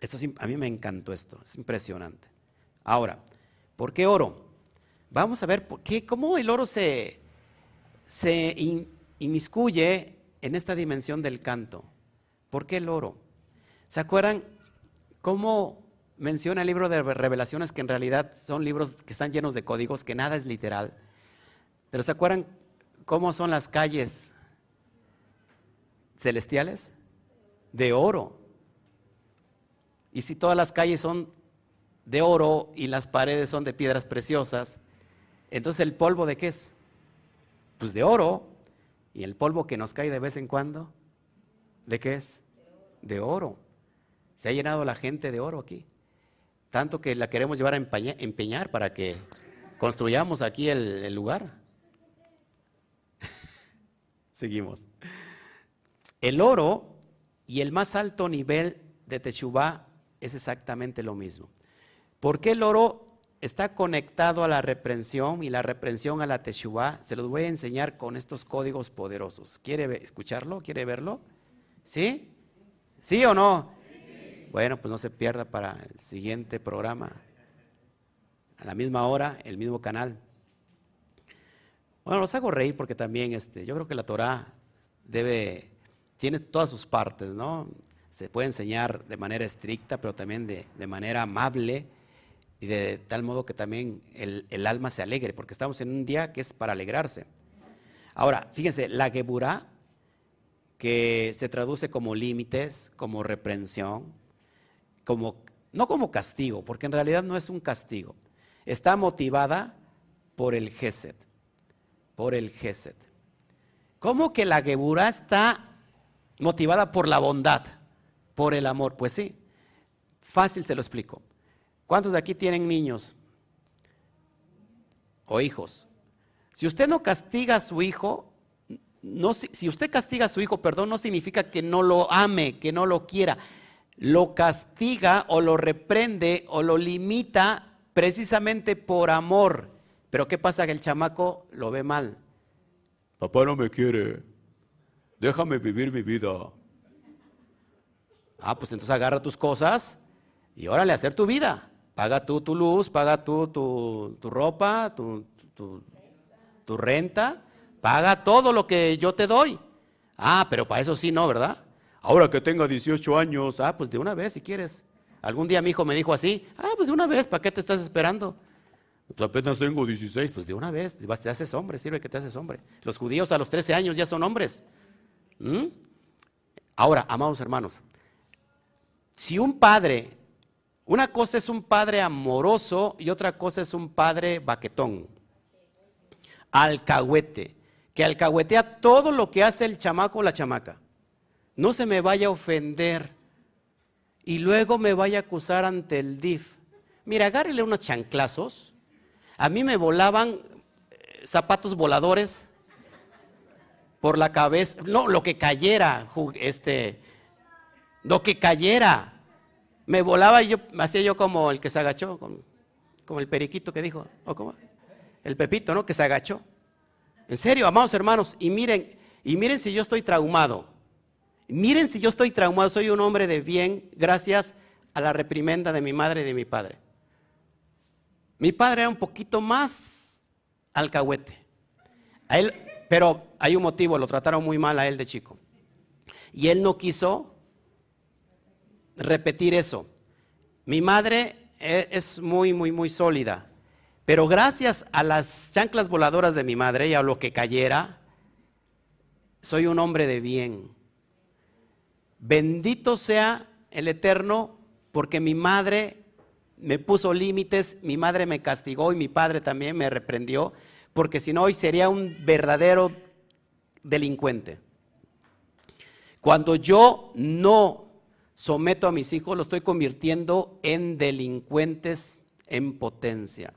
Esto a mí me encantó esto, es impresionante. Ahora, ¿por qué oro? Vamos a ver por qué, cómo el oro se, se inmiscuye en esta dimensión del canto. ¿Por qué el oro? ¿Se acuerdan cómo menciona el libro de revelaciones que en realidad son libros que están llenos de códigos, que nada es literal? Pero ¿se acuerdan cómo son las calles celestiales? De oro. Y si todas las calles son de oro y las paredes son de piedras preciosas, entonces el polvo de qué es? Pues de oro. Y el polvo que nos cae de vez en cuando, ¿de qué es? De oro. Se ha llenado la gente de oro aquí. Tanto que la queremos llevar a empeñar para que construyamos aquí el, lugar. [laughs] Seguimos. El oro y el más alto nivel de Teshuvah es exactamente lo mismo. ¿Por qué el oro está conectado a la reprensión y la reprensión a la Teshuvah? Se los voy a enseñar con estos códigos poderosos. ¿Quiere escucharlo? ¿Quiere verlo? ¿Sí? ¿Sí o no? Bueno, pues no se pierda para el siguiente programa. A la misma hora, el mismo canal. Bueno, los hago reír porque también este, yo creo que la Torah debe, tiene todas sus partes, ¿no? Se puede enseñar de manera estricta, pero también de, de manera amable y de tal modo que también el, alma se alegre, porque estamos en un día que es para alegrarse. Ahora, fíjense, la Geburá, que se traduce como límites, como reprensión, como, no como castigo, porque en realidad no es un castigo, está motivada por el Geset, por el Geset. ¿Cómo que la Geburá está motivada por la bondad, por el amor? Pues sí, fácil se lo explico. ¿Cuántos de aquí tienen niños o hijos? Si usted no castiga a su hijo, no, si usted castiga a su hijo, perdón, no significa que no lo ame, que no lo quiera. Lo castiga o lo reprende o lo limita precisamente por amor. Pero ¿qué pasa? Que el chamaco lo ve mal. Papá no me quiere. Déjame vivir mi vida. Ah, pues entonces agarra tus cosas y órale hacer tu vida. Paga tú tu luz, paga tú tu, ropa, tu, tu, renta, paga todo lo que yo te doy. Ah, pero para eso sí no, ¿verdad? Ahora que tenga 18 años, ah, pues de una vez si quieres. Algún día mi hijo me dijo así, ah, pues de una vez, ¿para qué te estás esperando? Pues apenas tengo 16, pues de una vez, te haces hombre, sirve que te haces hombre. Los judíos a los 13 años ya son hombres. ¿Mm? Ahora, amados hermanos, si un padre, una cosa es un padre amoroso y otra cosa es un padre baquetón, alcahuete, que alcahuetea todo lo que hace el chamaco o la chamaca. No se me vaya a ofender y luego me vaya a acusar ante el DIF. Mira, agárrele unos chanclazos. A mí me volaban eh, zapatos voladores por la cabeza, no, lo que cayera, este, lo que cayera. Me volaba y yo, hacía yo como el que se agachó, como, el periquito que dijo, o como el pepito, ¿no? Que se agachó. En serio, amados hermanos, y miren, y miren si yo estoy traumado. Miren si yo estoy traumado, soy un hombre de bien gracias a la reprimenda de mi madre y de mi padre. Mi padre era un poquito más alcahuete. A él, pero hay un motivo, lo trataron muy mal a él de chico. Y él no quiso repetir eso. Mi madre e, es muy, muy, muy sólida. Pero gracias a las chanclas voladoras de mi madre y a lo que cayera, soy un hombre de bien. Bendito sea el Eterno porque mi madre me puso límites, mi madre me castigó y mi padre también me reprendió porque si no hoy sería un verdadero delincuente. Cuando yo no someto a mis hijos, lo estoy convirtiendo en delincuentes en potencia.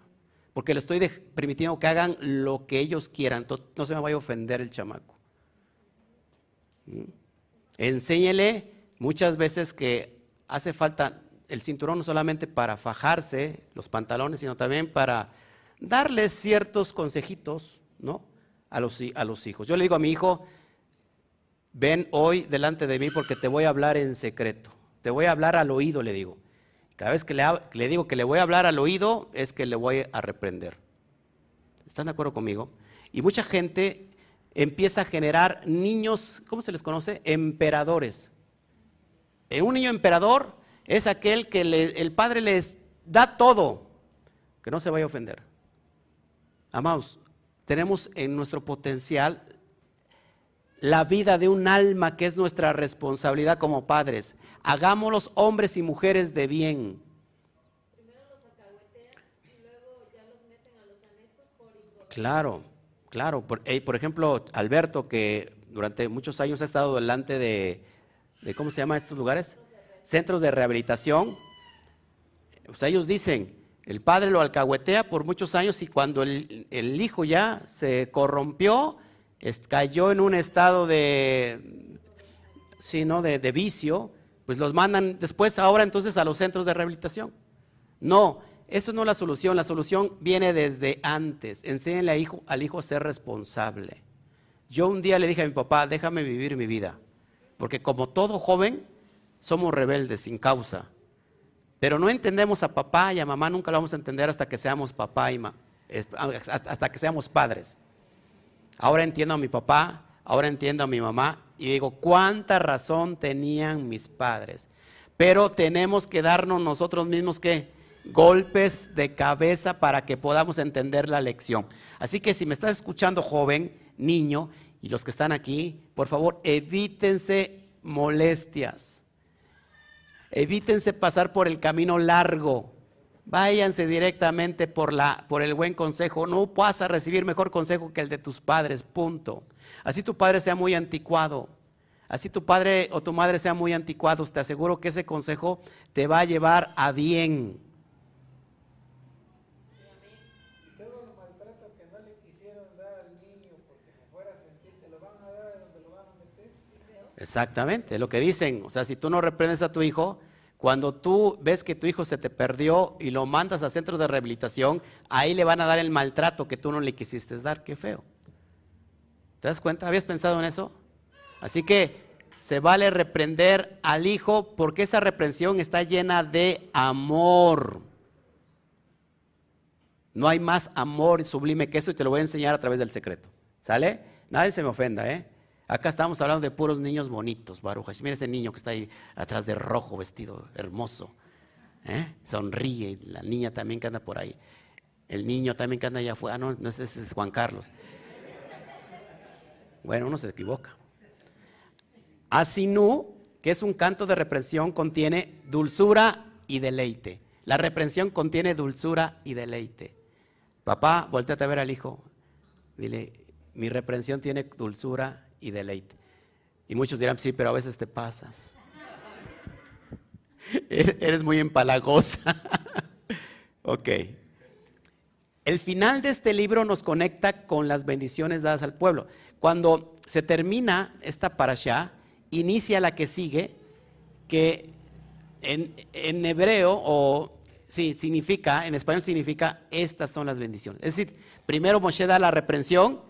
Porque le estoy permitiendo que hagan lo que ellos quieran. No se me vaya a ofender el chamaco. ¿Mm? Enséñele muchas veces que hace falta el cinturón no solamente para fajarse los pantalones, sino también para darles ciertos consejitos, ¿no? Los, a los hijos. Yo le digo a mi hijo, ven hoy delante de mí porque te voy a hablar en secreto. Te voy a hablar al oído, le digo. Cada vez que le, digo que le voy a hablar al oído, es que le voy a reprender. ¿Están de acuerdo conmigo? Y mucha gente empieza a generar niños, ¿cómo se les conoce? Emperadores. un niño emperador es aquel que el padre les da todo, que no se vaya a ofender. Amados, tenemos en nuestro potencial la vida de un alma que es nuestra responsabilidad como padres. Hagámoslos hombres y mujeres de bien. Claro, claro. Por, por, ejemplo, Alberto, que durante muchos años ha estado delante de, de ¿cómo se llama estos lugares? Centros de rehabilitación. Ellos dicen, el padre lo alcahuetea por muchos años y cuando el, hijo ya se corrompió, cayó en un estado de, sí, ¿no? de, vicio, pues los mandan después ahora entonces a los centros de rehabilitación. No, eso no es la solución, la solución viene desde antes. Enséñale al hijo, a ser responsable. Yo un día le dije a mi papá, déjame vivir mi vida, porque como todo joven, somos rebeldes sin causa. Pero no entendemos a papá y a mamá, nunca lo vamos a entender hasta que seamos papá y mamá, hasta que seamos padres. Ahora entiendo a mi papá, ahora entiendo a mi mamá y digo, ¿cuánta razón tenían mis padres? Pero tenemos que darnos nosotros mismos que golpes de cabeza para que podamos entender la lección. Así que si me estás escuchando joven, niño, y los que están aquí, por favor, evítense molestias. Evítense pasar por el camino largo. Váyanse directamente por, la, por el buen consejo. No vas a recibir mejor consejo que el de tus padres, punto. Así tu padre sea muy anticuado. Así tu padre o tu madre sea muy anticuados. Te aseguro que ese consejo te va a llevar a bien. Exactamente, lo que dicen, o sea, si tú no reprendes a tu hijo, cuando tú ves que tu hijo se te perdió y lo mandas a centros de rehabilitación, ahí le van a dar el maltrato que tú no le quisiste dar, qué feo. ¿Te das cuenta? ¿Habías pensado en eso? Así que se vale reprender al hijo porque esa reprensión está llena de amor. No hay más amor sublime que eso y te lo voy a enseñar a través del secreto. ¿Sale? Nadie se me ofenda, ¿eh? Acá estamos hablando de puros niños bonitos, Barujas. Mira ese niño que está ahí atrás de rojo, vestido hermoso. ¿eh? Sonríe, la niña también que anda por ahí. El niño también que anda allá afuera. Ah, no, no ese es Juan Carlos. Bueno, uno se equivoca. Asinú, que es un canto de reprensión, contiene dulzura y deleite. La reprensión contiene dulzura y deleite. Papá, volteate a ver al hijo. Dile, mi reprensión tiene dulzura y deleite. Y muchos dirán, sí, pero a veces te pasas. [laughs] Eres muy empalagosa. [laughs] ok. El final de este libro nos conecta con las bendiciones dadas al pueblo. Cuando se termina esta parasha, inicia la que sigue, que en, hebreo o sí, significa, en español significa estas son las bendiciones. Es decir, primero Moshe da la reprensión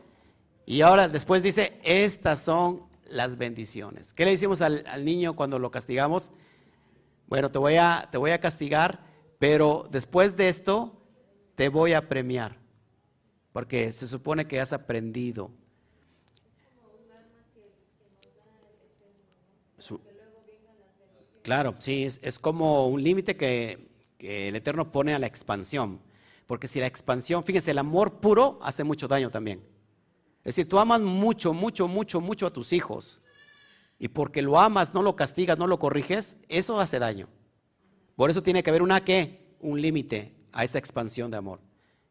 y ahora después dice estas son las bendiciones. ¿Qué le decimos al, niño cuando lo castigamos? Bueno, te voy, a, te voy a castigar, pero después de esto te voy a premiar, porque se supone que has aprendido. claro, sí, es, como un límite que, que el Eterno pone a la expansión, porque si la expansión, fíjense, el amor puro hace mucho daño también. Es decir, tú amas mucho, mucho, mucho, mucho a tus hijos, y porque lo amas, no lo castigas, no lo corriges, eso hace daño. Por eso tiene que haber una qué, un límite a esa expansión de amor.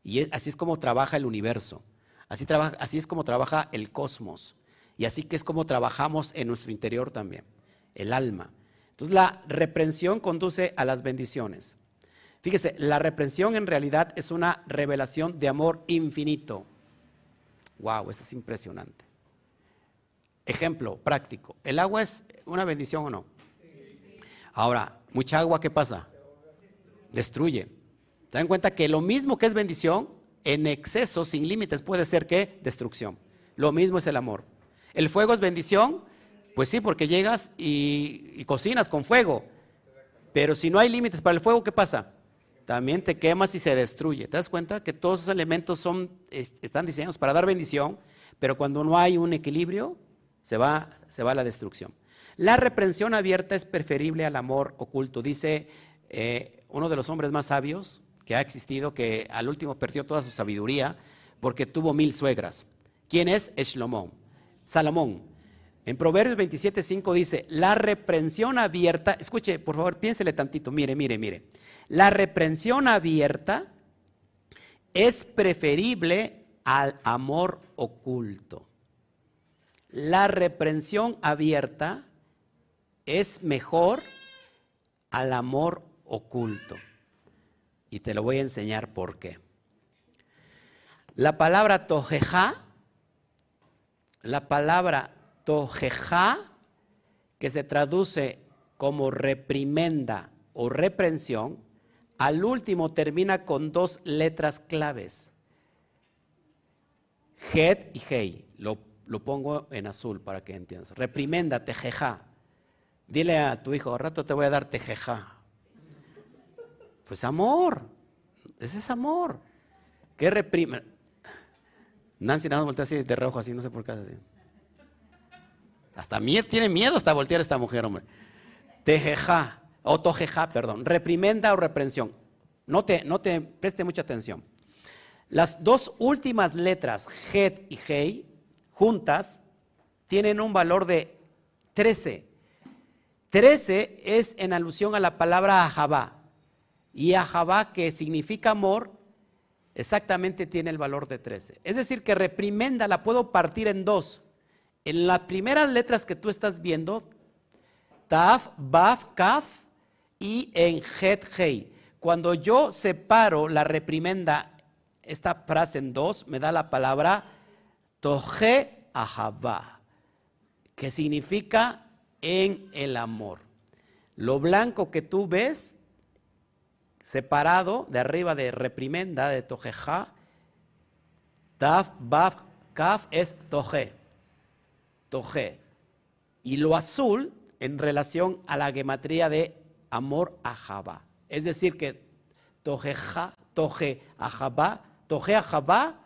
Y así es como trabaja el universo. Así, así es como trabaja el cosmos. Y así que es como trabajamos en nuestro interior también, el alma. Entonces la reprensión conduce a las bendiciones. Fíjese, la reprensión en realidad es una revelación de amor infinito. Wow, eso es impresionante. Ejemplo práctico. ¿El agua es una bendición o no? Ahora, mucha agua, ¿qué pasa? Destruye. ¿Se dan cuenta que lo mismo que es bendición, en exceso, sin límites, puede ser que destrucción? Lo mismo es el amor. ¿El fuego es bendición? Pues sí, porque llegas y, cocinas con fuego. Pero si no hay límites para el fuego, ¿qué pasa? También te quemas y se destruye. ¿Te das cuenta que todos esos elementos son, están diseñados para dar bendición, pero cuando no hay un equilibrio, se va, se va a la destrucción. La reprensión abierta es preferible al amor oculto. Dice eh, uno de los hombres más sabios que ha existido, que al último perdió toda su sabiduría porque tuvo mil suegras. ¿Quién es? Salomón. En Proverbios 27.5 dice, la reprensión abierta, escuche, por favor, piénsele tantito, mire, mire, mire. La reprensión abierta es preferible al amor oculto la reprensión abierta es mejor al amor oculto. Y te lo voy a enseñar por qué. La palabra tojeja, la palabra tojeja, que se traduce como reprimenda o reprensión, al último termina con dos letras claves. Het y hei. Lo lo pongo en azul para que entiendas. Reprimenda, tejeja. Dile a tu hijo, rato te voy a dar tejeja. Pues amor, ese es amor. ¿Qué reprime? Nancy nada más voltea así de rojo, así, no sé por qué. Hasta miedo, tiene miedo hasta voltear esta mujer, hombre. Tejeja, o tojeja, perdón. Reprimenda o reprensión. No te, no te preste mucha atención. Las dos últimas letras, het y hei, juntas tienen un valor de 13. 13 es en alusión a la palabra ajabá. Y ajabá, que significa amor, exactamente tiene el valor de 13. Es decir, que reprimenda la puedo partir en dos. En las primeras letras que tú estás viendo, taf, baf, kaf, y en het, hei. Cuando yo separo la reprimenda, esta frase en dos, me da la palabra Toje Ahabá, que significa en el amor. Lo blanco que tú ves, separado de arriba de reprimenda, de Tojeja, Taf, Baf, Kaf es Toje. Toje. Y lo azul en relación a la gematría de amor Ahabá. Es decir, que Tojeja, Toje Ahabá, Toje Ahabá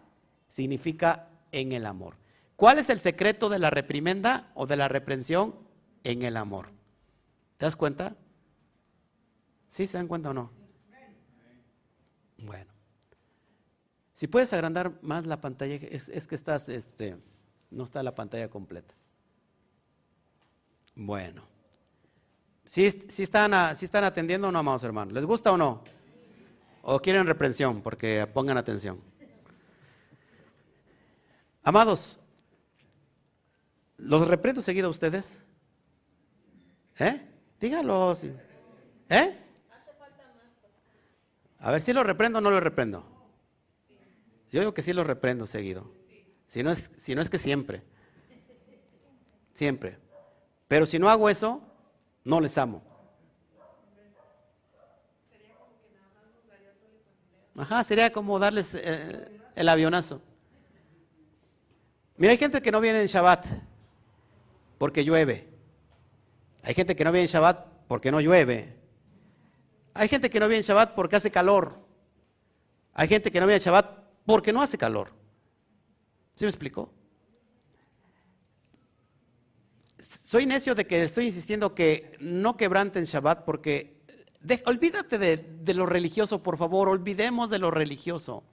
significa en el amor. ¿Cuál es el secreto de la reprimenda o de la reprensión? En el amor. ¿Te das cuenta? ¿Sí se dan cuenta o no? Bueno. Si puedes agrandar más la pantalla, es, que estás, este, no está la pantalla completa. Bueno. ¿Sí, están, ¿Sí están atendiendo o no, amados hermanos? ¿Les gusta o no? ¿O quieren reprensión? Porque pongan atención. Amados, ¿los reprendo seguido a ustedes? ¿Eh? Díganlo. ¿Eh? A ver si lo reprendo o no lo reprendo. Yo digo que sí lo reprendo seguido. Si no es, si es que siempre. Siempre. Pero si no hago eso, no les amo. Ajá, sería como darles eh, el avionazo. Mira, hay gente que no viene en Shabbat porque llueve. Hay gente que no viene en Shabbat porque no llueve. Hay gente que no viene en Shabbat porque hace calor. Hay gente que no viene en Shabbat porque no hace calor. ¿Sí me explicó? Soy necio de que estoy insistiendo que no quebranten Shabbat porque olvídate de, de lo religioso, por favor, olvidemos de lo religioso.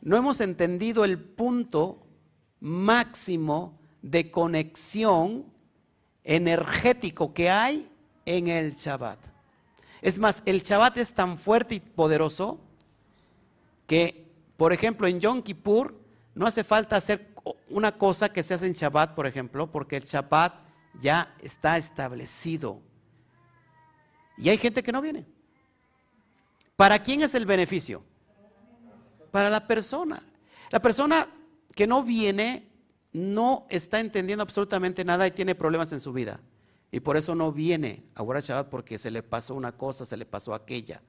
No hemos entendido el punto máximo de conexión energético que hay en el Shabbat. Es más, el Shabbat es tan fuerte y poderoso que por ejemplo, en Yom Kippur no hace falta hacer una cosa que se hace en Shabbat, por ejemplo, porque el Shabbat ya está establecido. Y hay gente que no viene. ¿Para quién es el beneficio? Para la persona. La persona que no viene no está entendiendo absolutamente nada y tiene problemas en su vida. Y por eso no viene a Guardar Shabbat porque se le pasó una cosa, se le pasó aquella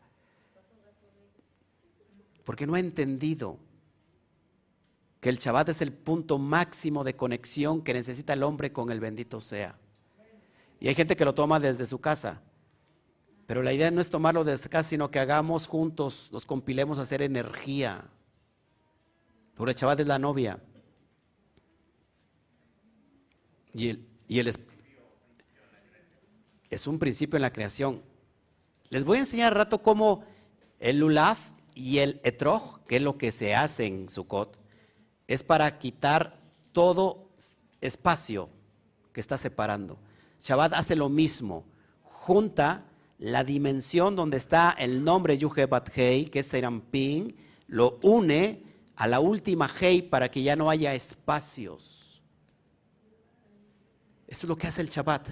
porque no ha entendido que el Shabbat es el punto máximo de conexión que necesita el hombre con el bendito sea. Y hay gente que lo toma desde su casa. Pero la idea no es tomarlo desde casa, sino que hagamos juntos, nos compilemos a hacer energía. Porque el Shabbat es la novia. Y el, y el es un principio en la creación. Les voy a enseñar rato cómo el lulaf y el etrog, que es lo que se hace en Sukkot, es para quitar todo espacio que está separando. Shabbat hace lo mismo, junta la dimensión donde está el nombre Yuhebat Hei, que es Serampin, lo une a la última Hei para que ya no haya espacios. Eso es lo que hace el Shabbat.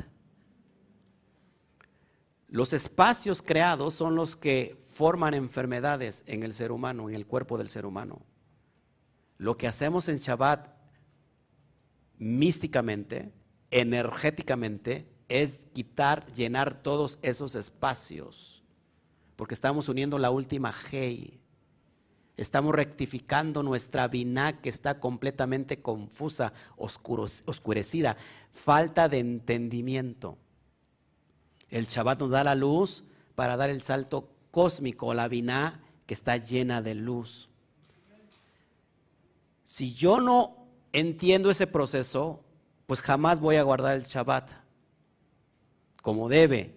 Los espacios creados son los que forman enfermedades en el ser humano, en el cuerpo del ser humano. Lo que hacemos en Shabbat místicamente, energéticamente, es quitar, llenar todos esos espacios, porque estamos uniendo la última Hei. Estamos rectificando nuestra Binah que está completamente confusa, oscurecida, falta de entendimiento. El Shabbat nos da la luz para dar el salto cósmico, la Binah, que está llena de luz. Si yo no entiendo ese proceso, pues jamás voy a guardar el Shabbat como debe,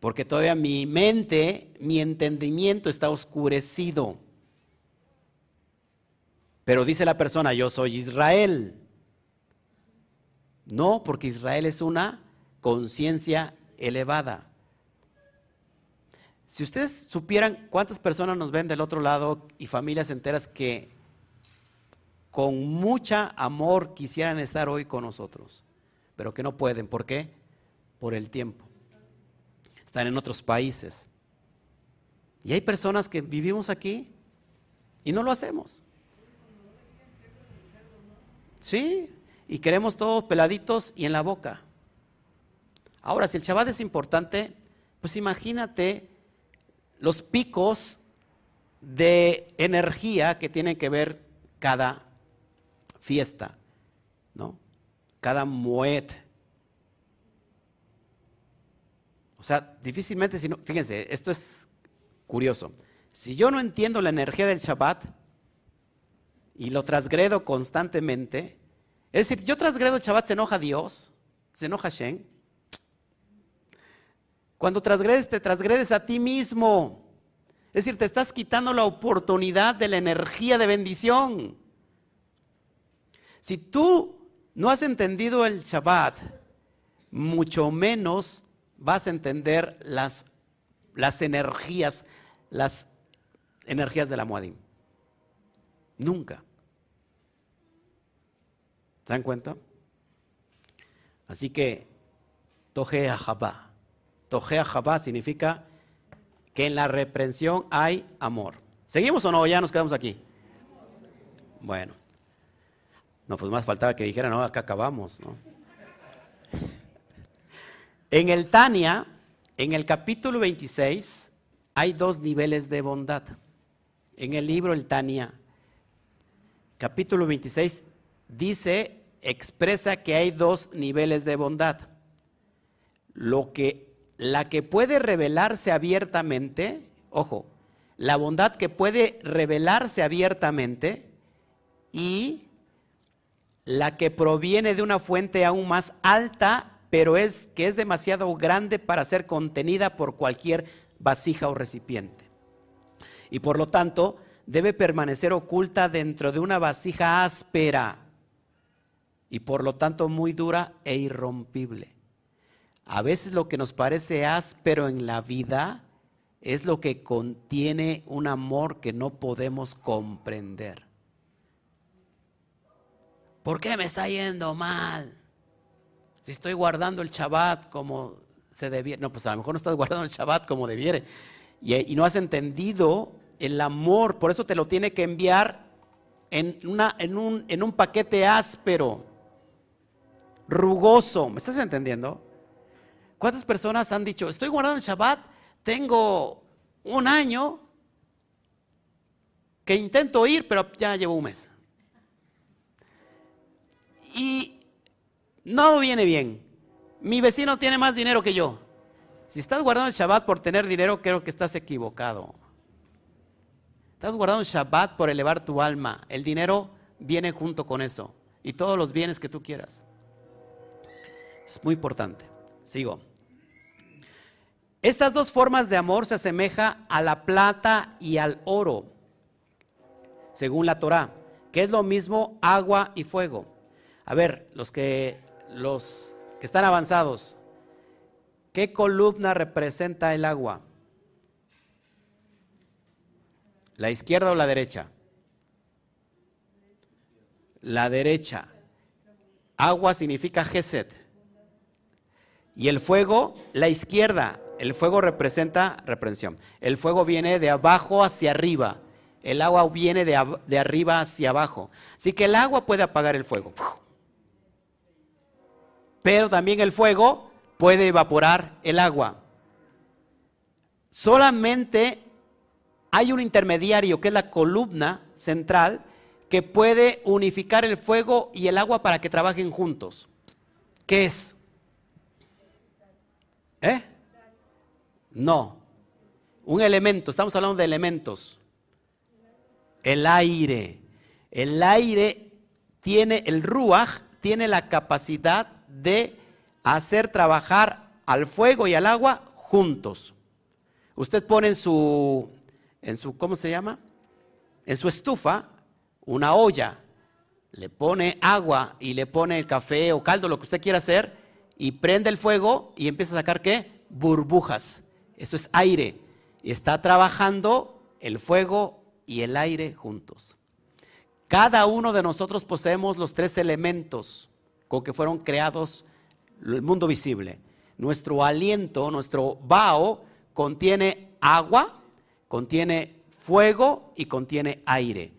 porque todavía mi mente, mi entendimiento está oscurecido. Pero dice la persona, yo soy Israel. No, porque Israel es una conciencia elevada. Si ustedes supieran cuántas personas nos ven del otro lado y familias enteras que con mucha amor quisieran estar hoy con nosotros, pero que no pueden. ¿Por qué? Por el tiempo. Están en otros países. Y hay personas que vivimos aquí y no lo hacemos. Sí, y queremos todos peladitos y en la boca. Ahora, si el Shabbat es importante, pues imagínate los picos de energía que tienen que ver cada fiesta, ¿no? Cada muet. O sea, difícilmente, si no, fíjense, esto es curioso. Si yo no entiendo la energía del Shabbat y lo transgredo constantemente, Es decir, yo transgredo el Shabbat, ¿se enoja Dios? ¿Se enoja Shen? Cuando transgredes, te transgredes a ti mismo. Es decir, te estás quitando la oportunidad de la energía de bendición. Si tú no has entendido el Shabbat, mucho menos vas a entender las, las energías, las energías de la Muadim. Nunca. ¿Se dan cuenta? Así que, Toje Jabá. Toje Jabá significa que en la reprensión hay amor. ¿Seguimos o no? Ya nos quedamos aquí. Bueno. No, pues más faltaba que dijera, no, acá acabamos, ¿no? [laughs] En el Tania, en el capítulo 26, hay dos niveles de bondad. En el libro El Tania, capítulo 26, dice, expresa que hay dos niveles de bondad. Lo que, la que puede revelarse abiertamente, ojo, la bondad que puede revelarse abiertamente y la que proviene de una fuente aún más alta, pero es que es demasiado grande para ser contenida por cualquier vasija o recipiente. Y por lo tanto, debe permanecer oculta dentro de una vasija áspera y por lo tanto muy dura e irrompible. A veces lo que nos parece áspero en la vida es lo que contiene un amor que no podemos comprender. ¿Por qué me está yendo mal? Si estoy guardando el Shabbat como se debiera. No, pues a lo mejor no estás [laughs] guardando el Shabbat como debiera. Y, no has entendido el amor, por eso te lo tiene que enviar en, un, en un paquete áspero, rugoso. ¿Me estás entendiendo? ¿Cuántas personas han dicho, estoy guardando el Shabbat, tengo un año que intento ir, pero ya llevo un mes? Y no viene bien. Mi vecino tiene más dinero que yo. Si estás guardando el Shabbat por tener dinero, creo que estás equivocado. Estás guardando el Shabbat por elevar tu alma. El dinero viene junto con eso. Y todos los bienes que tú quieras. Es muy importante. Sigo. Estas dos formas de amor se asemeja a la plata y al oro, según la Torá, que es lo mismo agua y fuego. A ver, los que, los que están avanzados, ¿qué columna representa el agua? ¿La izquierda o la derecha? La derecha. Agua significa Geset. Y el fuego, la izquierda. El fuego representa reprensión. El fuego viene de abajo hacia arriba. El agua viene de, de, arriba hacia abajo. Así que el agua puede apagar el fuego. Pero también el fuego puede evaporar el agua. Solamente hay un intermediario que es la columna central que puede unificar el fuego y el agua para que trabajen juntos. ¿Qué es? ¿Eh? No. Un elemento, estamos hablando de elementos. El aire. El aire tiene, el ruaj tiene la capacidad de hacer trabajar al fuego y al agua juntos. Usted pone en su en su, ¿cómo se llama? En su estufa, una olla, le pone agua y le pone el café o caldo, lo que usted quiera hacer, y prende el fuego y empieza a sacar qué? Burbujas. Eso es aire. Y está trabajando el fuego y el aire juntos. Cada uno de nosotros poseemos los tres elementos con que fueron creados el mundo visible. Nuestro aliento, nuestro bao, contiene agua, contiene fuego y contiene aire.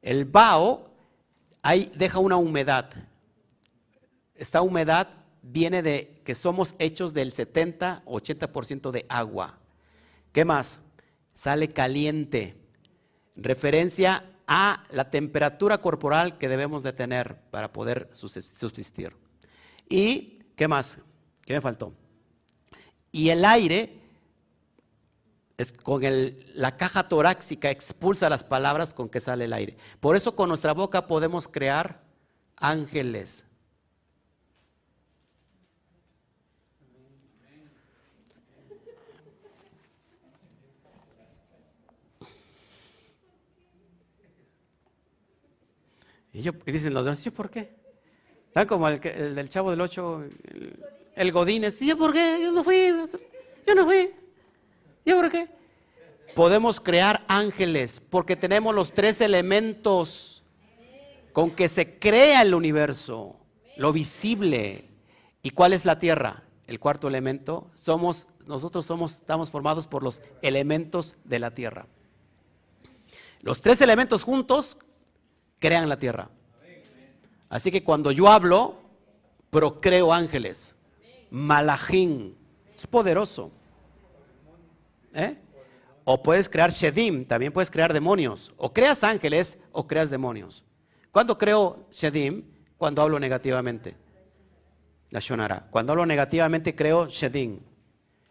El bao ahí deja una humedad. Esta humedad viene de que somos hechos del 70-80% de agua. ¿Qué más? Sale caliente. Referencia a la temperatura corporal que debemos de tener para poder subsistir. ¿Y qué más? ¿Qué me faltó? Y el aire con la caja torácica expulsa las palabras con que sale el aire. Por eso con nuestra boca podemos crear ángeles. Y, yo, dicen los demás, ¿yo por qué? Están como el, del chavo del 8, el, el Godínez. ¿Y yo por qué? Yo no fui. Yo no fui. ¿Yo por qué? Podemos crear ángeles porque tenemos los tres elementos con que se crea el universo, lo visible. ¿Y cuál es la tierra? El cuarto elemento. Somos, nosotros somos, estamos formados por los elementos de la tierra. Los tres elementos juntos crean la tierra. Así que cuando yo hablo, procreo ángeles. Malajín. Es poderoso. ¿Eh? O puedes crear Shedim, también puedes crear demonios. O creas ángeles o creas demonios. ¿Cuándo creo Shedim? Cuando hablo negativamente. La Shonara. Cuando hablo negativamente creo Shedim.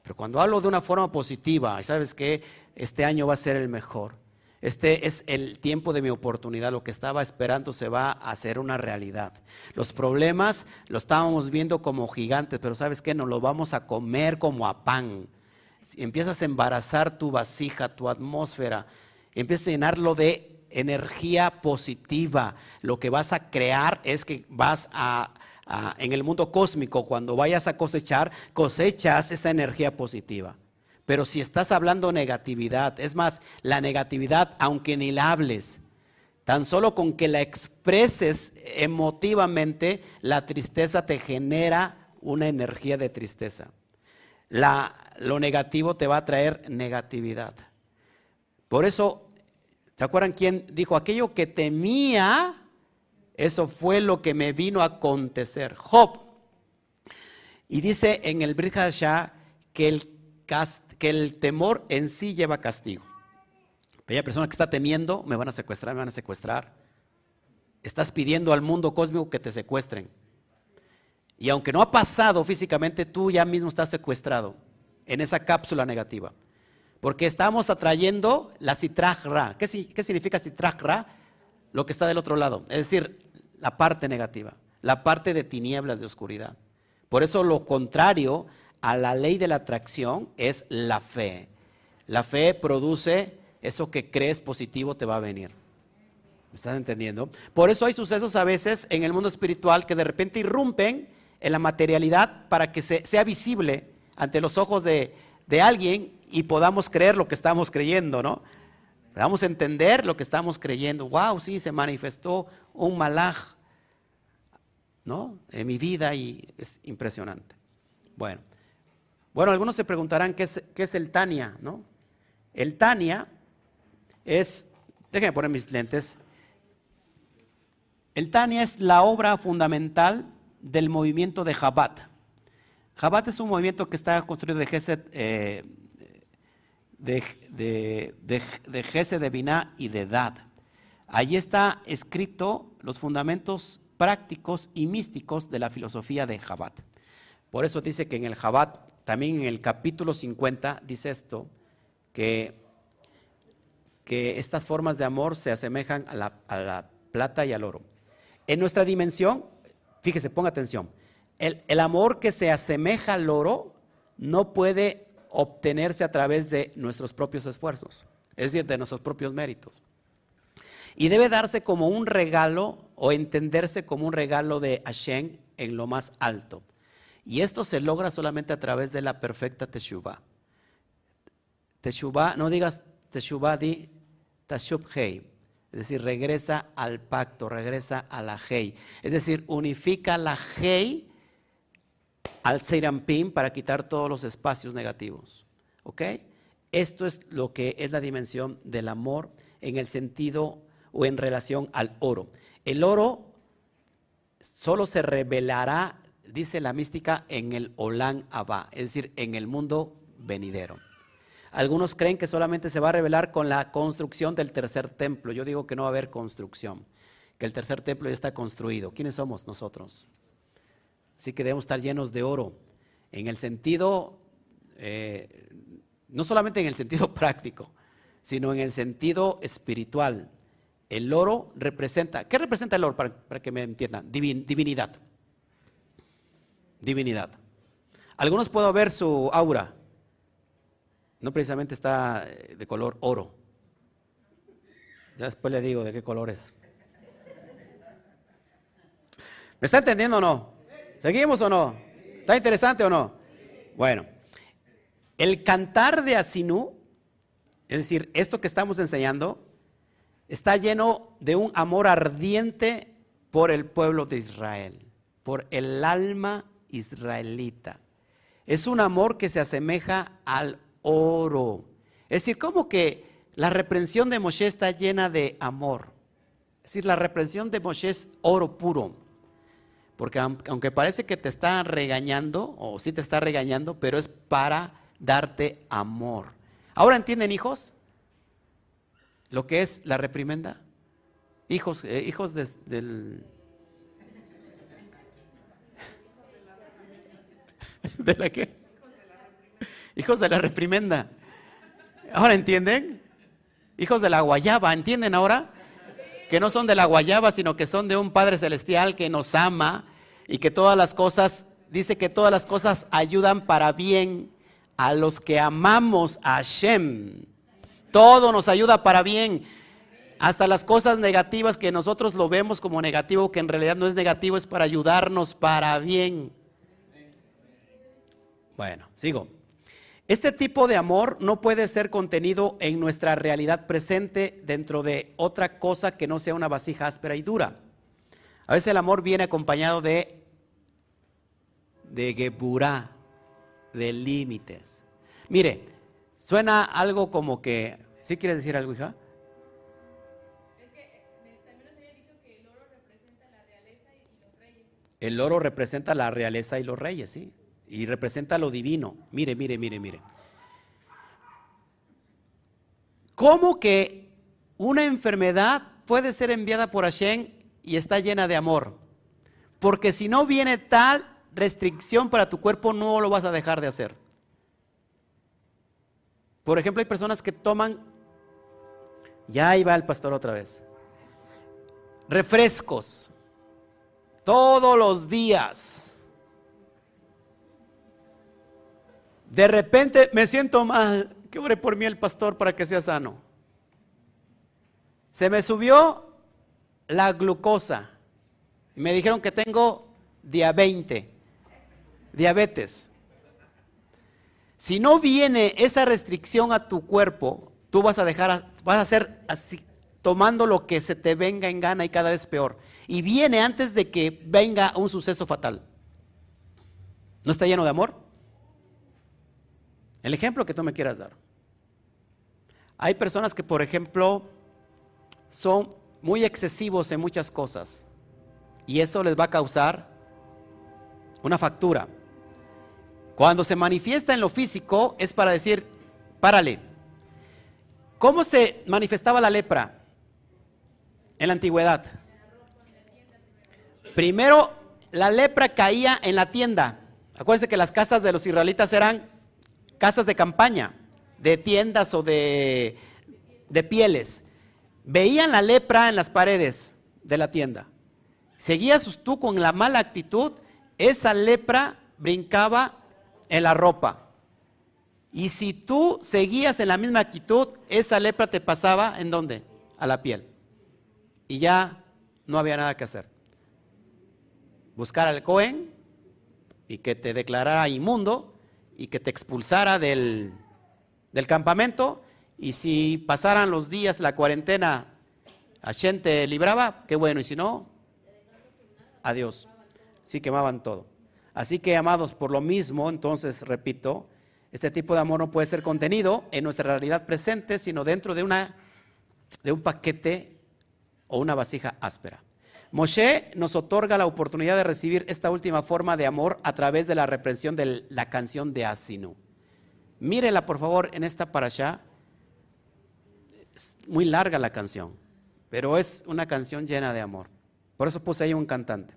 Pero cuando hablo de una forma positiva, sabes que este año va a ser el mejor. Este es el tiempo de mi oportunidad. Lo que estaba esperando se va a hacer una realidad. Los problemas los estábamos viendo como gigantes, pero ¿sabes qué? Nos los vamos a comer como a pan. empiezas a embarazar tu vasija, tu atmósfera, empiezas a llenarlo de energía positiva. Lo que vas a crear es que vas a en el mundo cósmico, cuando vayas a cosechar, cosechas esa energía positiva. Pero si estás hablando negatividad, es más, la negatividad, aunque ni la hables, tan solo con que la expreses emotivamente, la tristeza te genera una energía de tristeza. lo negativo te va a traer negatividad. Por eso, ¿se acuerdan quién dijo aquello que temía? Eso fue lo que me vino a acontecer. Job. Y dice en el Brit que el que el temor en sí lleva castigo. Aquella persona que está temiendo, me van a secuestrar, me van a secuestrar. Estás pidiendo al mundo cósmico que te secuestren. Y aunque no ha pasado físicamente, tú ya mismo estás secuestrado en esa cápsula negativa. Porque estamos atrayendo la citragra. ¿Qué, ¿Qué significa citragra? Lo que está del otro lado. Es decir, la parte negativa, la parte de tinieblas, de oscuridad. Por eso lo contrario a la ley de la atracción es la fe. La fe produce eso que crees positivo te va a venir. ¿Me estás entendiendo? Por eso hay sucesos a veces en el mundo espiritual que de repente irrumpen en la materialidad para que sea visible ante los ojos de, alguien y podamos creer lo que estamos creyendo, ¿no? Podamos entender lo que estamos creyendo. Wow, sí, se manifestó un malaj, ¿no? En mi vida y es impresionante. Bueno, bueno, algunos se preguntarán qué es, el Tania, ¿no? El Tania es, déjenme poner mis lentes. El Tania es la obra fundamental del movimiento de Jabat. Jabat es un movimiento que está construido de Gesed, eh, de, de, de, de Biná y de Dad. Allí está escrito los fundamentos prácticos y místicos de la filosofía de Jabat. Por eso dice que en el Jabat también en el capítulo 50 dice esto, que, que estas formas de amor se asemejan a la, plata y al oro. En nuestra dimensión, fíjese, ponga atención, el, el amor que se asemeja al oro no puede obtenerse a través de nuestros propios esfuerzos, es decir, de nuestros propios méritos. Y debe darse como un regalo o entenderse como un regalo de Hashem en lo más alto. Y esto se logra solamente a través de la perfecta Teshuvah. Teshuvah, no digas Teshuvah, di Tashub Hei. Es decir, regresa al pacto, regresa a la Hei. Es decir, unifica la Hei al Seirampim para quitar todos los espacios negativos. ¿Ok? Esto es lo que es la dimensión del amor en el sentido o en relación al oro. El oro solo se revelará dice la mística, en el Olán Abba, es decir, en el mundo venidero. Algunos creen que solamente se va a revelar con la construcción del tercer templo. Yo digo que no va a haber construcción, que el tercer templo ya está construido. ¿Quiénes somos nosotros? Así que debemos estar llenos de oro, en el sentido, eh, no solamente en el sentido [laughs] práctico, sino en el sentido espiritual. El oro representa, ¿qué representa el oro para, que me entiendan? divinidad. Divinidad. Algunos puedo ver su aura. No precisamente está eh, de color oro. Ya después le digo de qué color es. ¿Me está entendiendo o no? ¿Seguimos o no? ¿Está interesante o no? Bueno, el cantar de Asinú, es decir, esto que estamos enseñando, está lleno de un amor ardiente por el pueblo de Israel, por el alma israelita. Es un amor que se asemeja al oro. Es decir, como que la reprensión de Moshe está llena de amor. Es decir, la reprensión de Moshe es oro puro. Porque aunque parece que te está regañando, o sí te está regañando, pero es para darte amor. ¿Ahora entienden, hijos? Lo que es la reprimenda. Hijos, eh, hijos del... [laughs] ¿De la qué? Hijos de la reprimenda. ¿Ahora entienden? Hijos de la guayaba, ¿entienden ahora? Que no son de la guayaba, sino que son de un Padre Celestial que nos ama y que todas las cosas, dice que todas las cosas ayudan para bien a los que amamos a Hashem. Todo nos ayuda para bien. Hasta las cosas negativas que nosotros lo vemos como negativo, que en realidad no es negativo, es para ayudarnos para bien. Bueno, sigo. Este tipo de amor no puede ser contenido en nuestra realidad presente dentro de otra cosa que no sea una vasija áspera y dura. A veces el amor viene acompañado de, de geburá, de límites. Mire, suena algo como que, ¿sí quieres decir algo, hija? Es que también nos había dicho que el oro representa la realeza y los reyes. El oro representa la realeza y los reyes, sí y representa lo divino. Mire, mire, mire, mire. ¿Cómo que una enfermedad puede ser enviada por Hashem y está llena de amor? Porque si no viene tal restricción para tu cuerpo, no lo vas a dejar de hacer. Por ejemplo, hay personas que toman, ya ahí va el pastor otra vez, refrescos todos los días De repente me siento mal, que ore por mí el pastor para que sea sano. Se me subió la glucosa y me dijeron que tengo diabetes. diabetes. Si no viene esa restricción a tu cuerpo, tú vas a dejar, vas a ser así, tomando lo que se te venga en gana y cada vez peor. Y viene antes de que venga un suceso fatal. ¿No está lleno de amor? El ejemplo que tú me quieras dar. Hay personas que, por ejemplo, son muy excesivos en muchas cosas y eso les va a causar una factura. Cuando se manifiesta en lo físico es para decir, párale. ¿Cómo se manifestaba la lepra en la antigüedad? Primero, la lepra caía en la tienda. Acuérdense que las casas de los israelitas eran casas de campaña, de tiendas o de, de pieles. Veían la lepra en las paredes de la tienda. Seguías tú con la mala actitud, esa lepra brincaba en la ropa. Y si tú seguías en la misma actitud, esa lepra te pasaba en dónde? A la piel. Y ya no había nada que hacer. Buscar al Cohen y que te declarara inmundo y que te expulsara del, campamento y si pasaran los días, la cuarentena, Hashem te libraba, qué bueno, y si no, adiós. Sí quemaban todo. Así que, amados, por lo mismo, entonces, repito, este tipo de amor no puede ser contenido en nuestra realidad presente, sino dentro de, una, de un paquete o una vasija áspera. Moshe nos otorga la oportunidad de recibir esta última forma de amor a través de la reprensión de la canción de Asinu. Mírela por favor en esta parasha. Es muy larga la canción, pero es una canción llena de amor. Por eso puse ahí un cantante.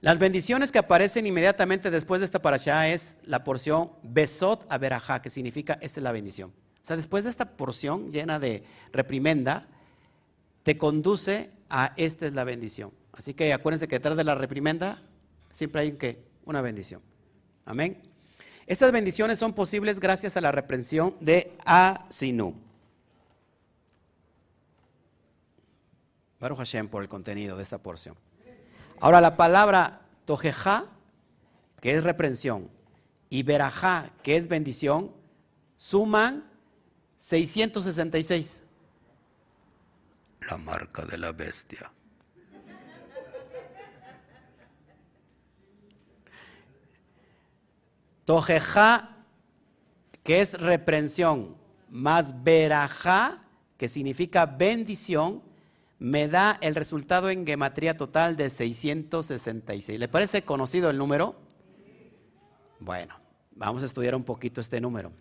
Las bendiciones que aparecen inmediatamente después de esta parasha es la porción Besot Averajá, que significa esta es la bendición. O sea, después de esta porción llena de reprimenda, te conduce a esta es la bendición. Así que acuérdense que detrás de la reprimenda siempre hay un qué? Una bendición. Amén. Estas bendiciones son posibles gracias a la reprensión de Asinu. Baruch Hashem por el contenido de esta porción. Ahora la palabra tojeja, que es reprensión, y berajá, que es bendición, suman 666. La marca de la bestia. Tojeja, que es reprensión, más berajá, que significa bendición, me da el resultado en gematría total de 666. ¿Le parece conocido el número? Bueno, vamos a estudiar un poquito este número.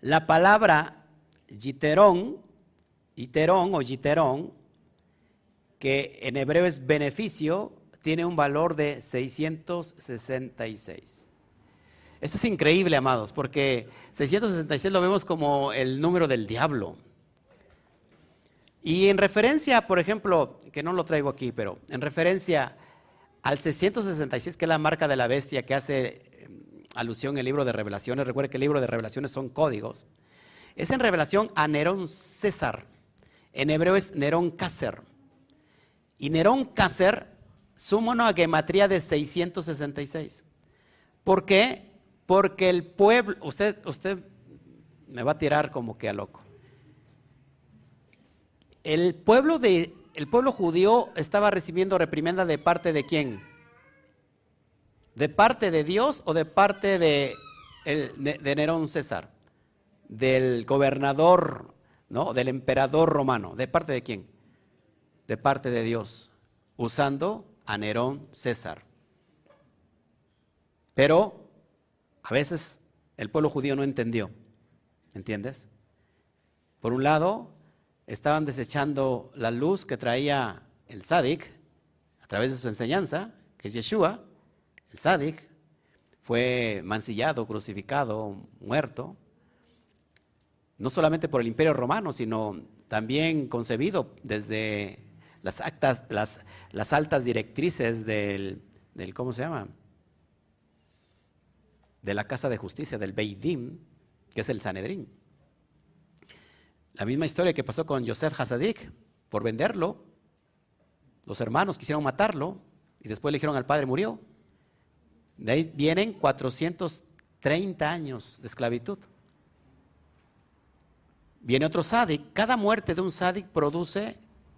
La palabra yiterón, iterón o yiterón, que en hebreo es beneficio, tiene un valor de 666. Esto es increíble, amados, porque 666 lo vemos como el número del diablo. Y en referencia, por ejemplo, que no lo traigo aquí, pero en referencia al 666, que es la marca de la bestia que hace em, alusión el libro de revelaciones, recuerde que el libro de revelaciones son códigos, es en revelación a Nerón César. En hebreo es Nerón Cácer. Y Nerón Cácer suma una gematría de 666. ¿Por qué? Porque el pueblo, usted, usted me va a tirar como que a loco. El pueblo, de, el pueblo judío estaba recibiendo reprimenda de parte de quién? ¿De parte de Dios o de parte de, de, Nerón César? Del gobernador, ¿no? Del emperador romano. ¿De parte de quién? De parte de Dios, usando a Nerón César. Pero a veces el pueblo judío no entendió, ¿entiendes? Por un lado, estaban desechando la luz que traía el Sadik a través de su enseñanza, que es Yeshua. El Sadik fue mancillado, crucificado, muerto, no solamente por el imperio romano, sino también concebido desde las, actas, las, altas directrices del, del, ¿cómo se llama? De la Casa de Justicia, del Beidim, que es el Sanedrín. La misma historia que pasó con Yosef Hasadik, por venderlo. Los hermanos quisieron matarlo y después le dijeron al padre murió. De ahí vienen 430 años de esclavitud. Viene otro sádic. Cada muerte de un sádic produce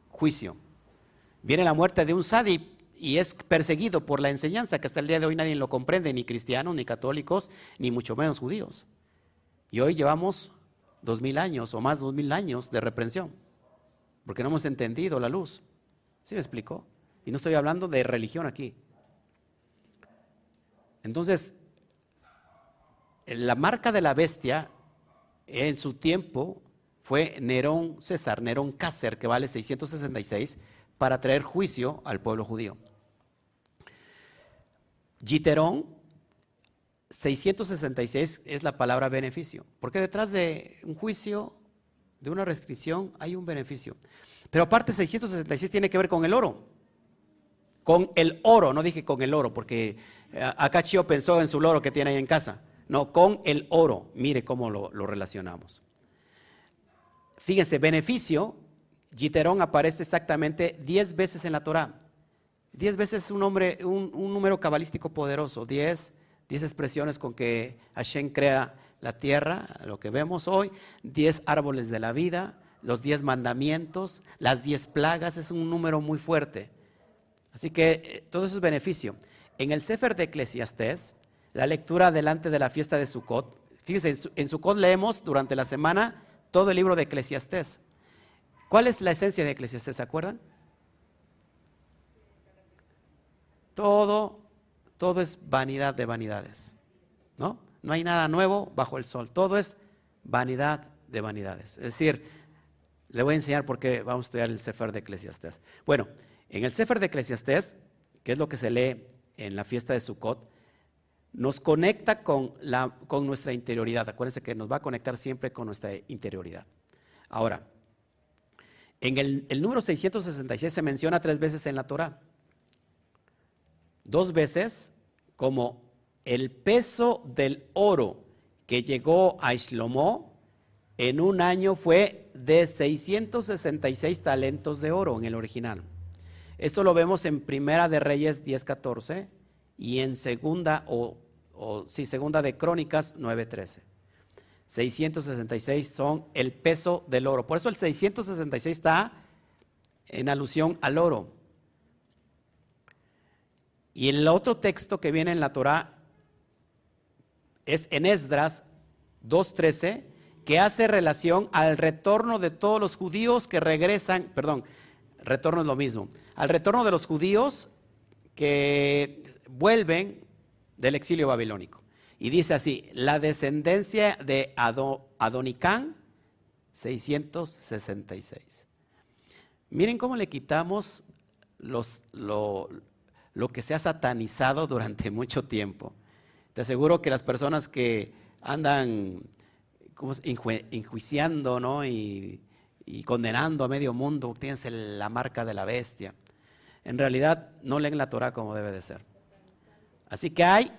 juicio. Viene la muerte de un sádic y es perseguido por la enseñanza que hasta el día de hoy nadie lo comprende, ni cristianos, ni católicos, ni mucho menos judíos. Y hoy llevamos dos mil años o más dos mil años de reprensión, porque no hemos entendido la luz. ¿Sí me explicó? Y no estoy hablando de religión aquí. Entonces, la marca de la bestia en su tiempo fue Nerón César, Nerón Cácer, que vale 666, para traer juicio al pueblo judío. Giterón 666 es la palabra beneficio, porque detrás de un juicio, de una restricción, hay un beneficio. Pero aparte 666 tiene que ver con el oro. Con el oro, no dije con el oro, porque eh, acá pensó en su oro que tiene ahí en casa. No, con el oro. Mire cómo lo, relacionamos. Fíjense, beneficio, Giterón aparece exactamente 10 veces en la Torah. 10 veces es un, nombre, un, número cabalístico poderoso. 10 diez expresiones con que Hashem crea la tierra, lo que vemos hoy, diez árboles de la vida, los diez mandamientos, las diez plagas, es un número muy fuerte. Así que eh, todo eso es beneficio. En el Sefer de Eclesiastés, la lectura delante de la fiesta de Sukkot, fíjense, en Sukkot leemos durante la semana todo el libro de Eclesiastés. ¿Cuál es la esencia de Eclesiastés? ¿Se acuerdan? Todo todo es vanidad de vanidades. ¿No? No hay nada nuevo bajo el sol. Todo es vanidad de vanidades. Es decir, le voy a enseñar por qué vamos a estudiar el Sefer de Eclesiastés. Bueno, en el Sefer de Eclesiastés, que es lo que se lee en la fiesta de Sukkot, nos conecta con, la, con nuestra interioridad. Acuérdense que nos va a conectar siempre con nuestra interioridad. Ahora, En el, el número 666 se menciona tres veces en la Torah. Dos veces como el peso del oro que llegó a Shlomo en un año fue de 666 talentos de oro en el original. Esto lo vemos en Primera de Reyes 10:14 y en Segunda o, sí, Segunda de Crónicas 9:13. 666 son el peso del oro. Por eso el 666 está en alusión al oro. Y el otro texto que viene en la Torah es en Esdras 2.13, que hace relación al retorno de todos los judíos que regresan, perdón, retorno es lo mismo, al retorno de los judíos que vuelven del exilio babilónico. Y dice así, la descendencia de Adonicán, 666. Miren cómo le quitamos lo, que se ha satanizado durante [laughs] mucho tiempo. Te aseguro que las personas que andan enjuiciando y, condenando a medio mundo, tienen la marca de la bestia. En realidad no leen la Torah como debe de ser. Así que hay,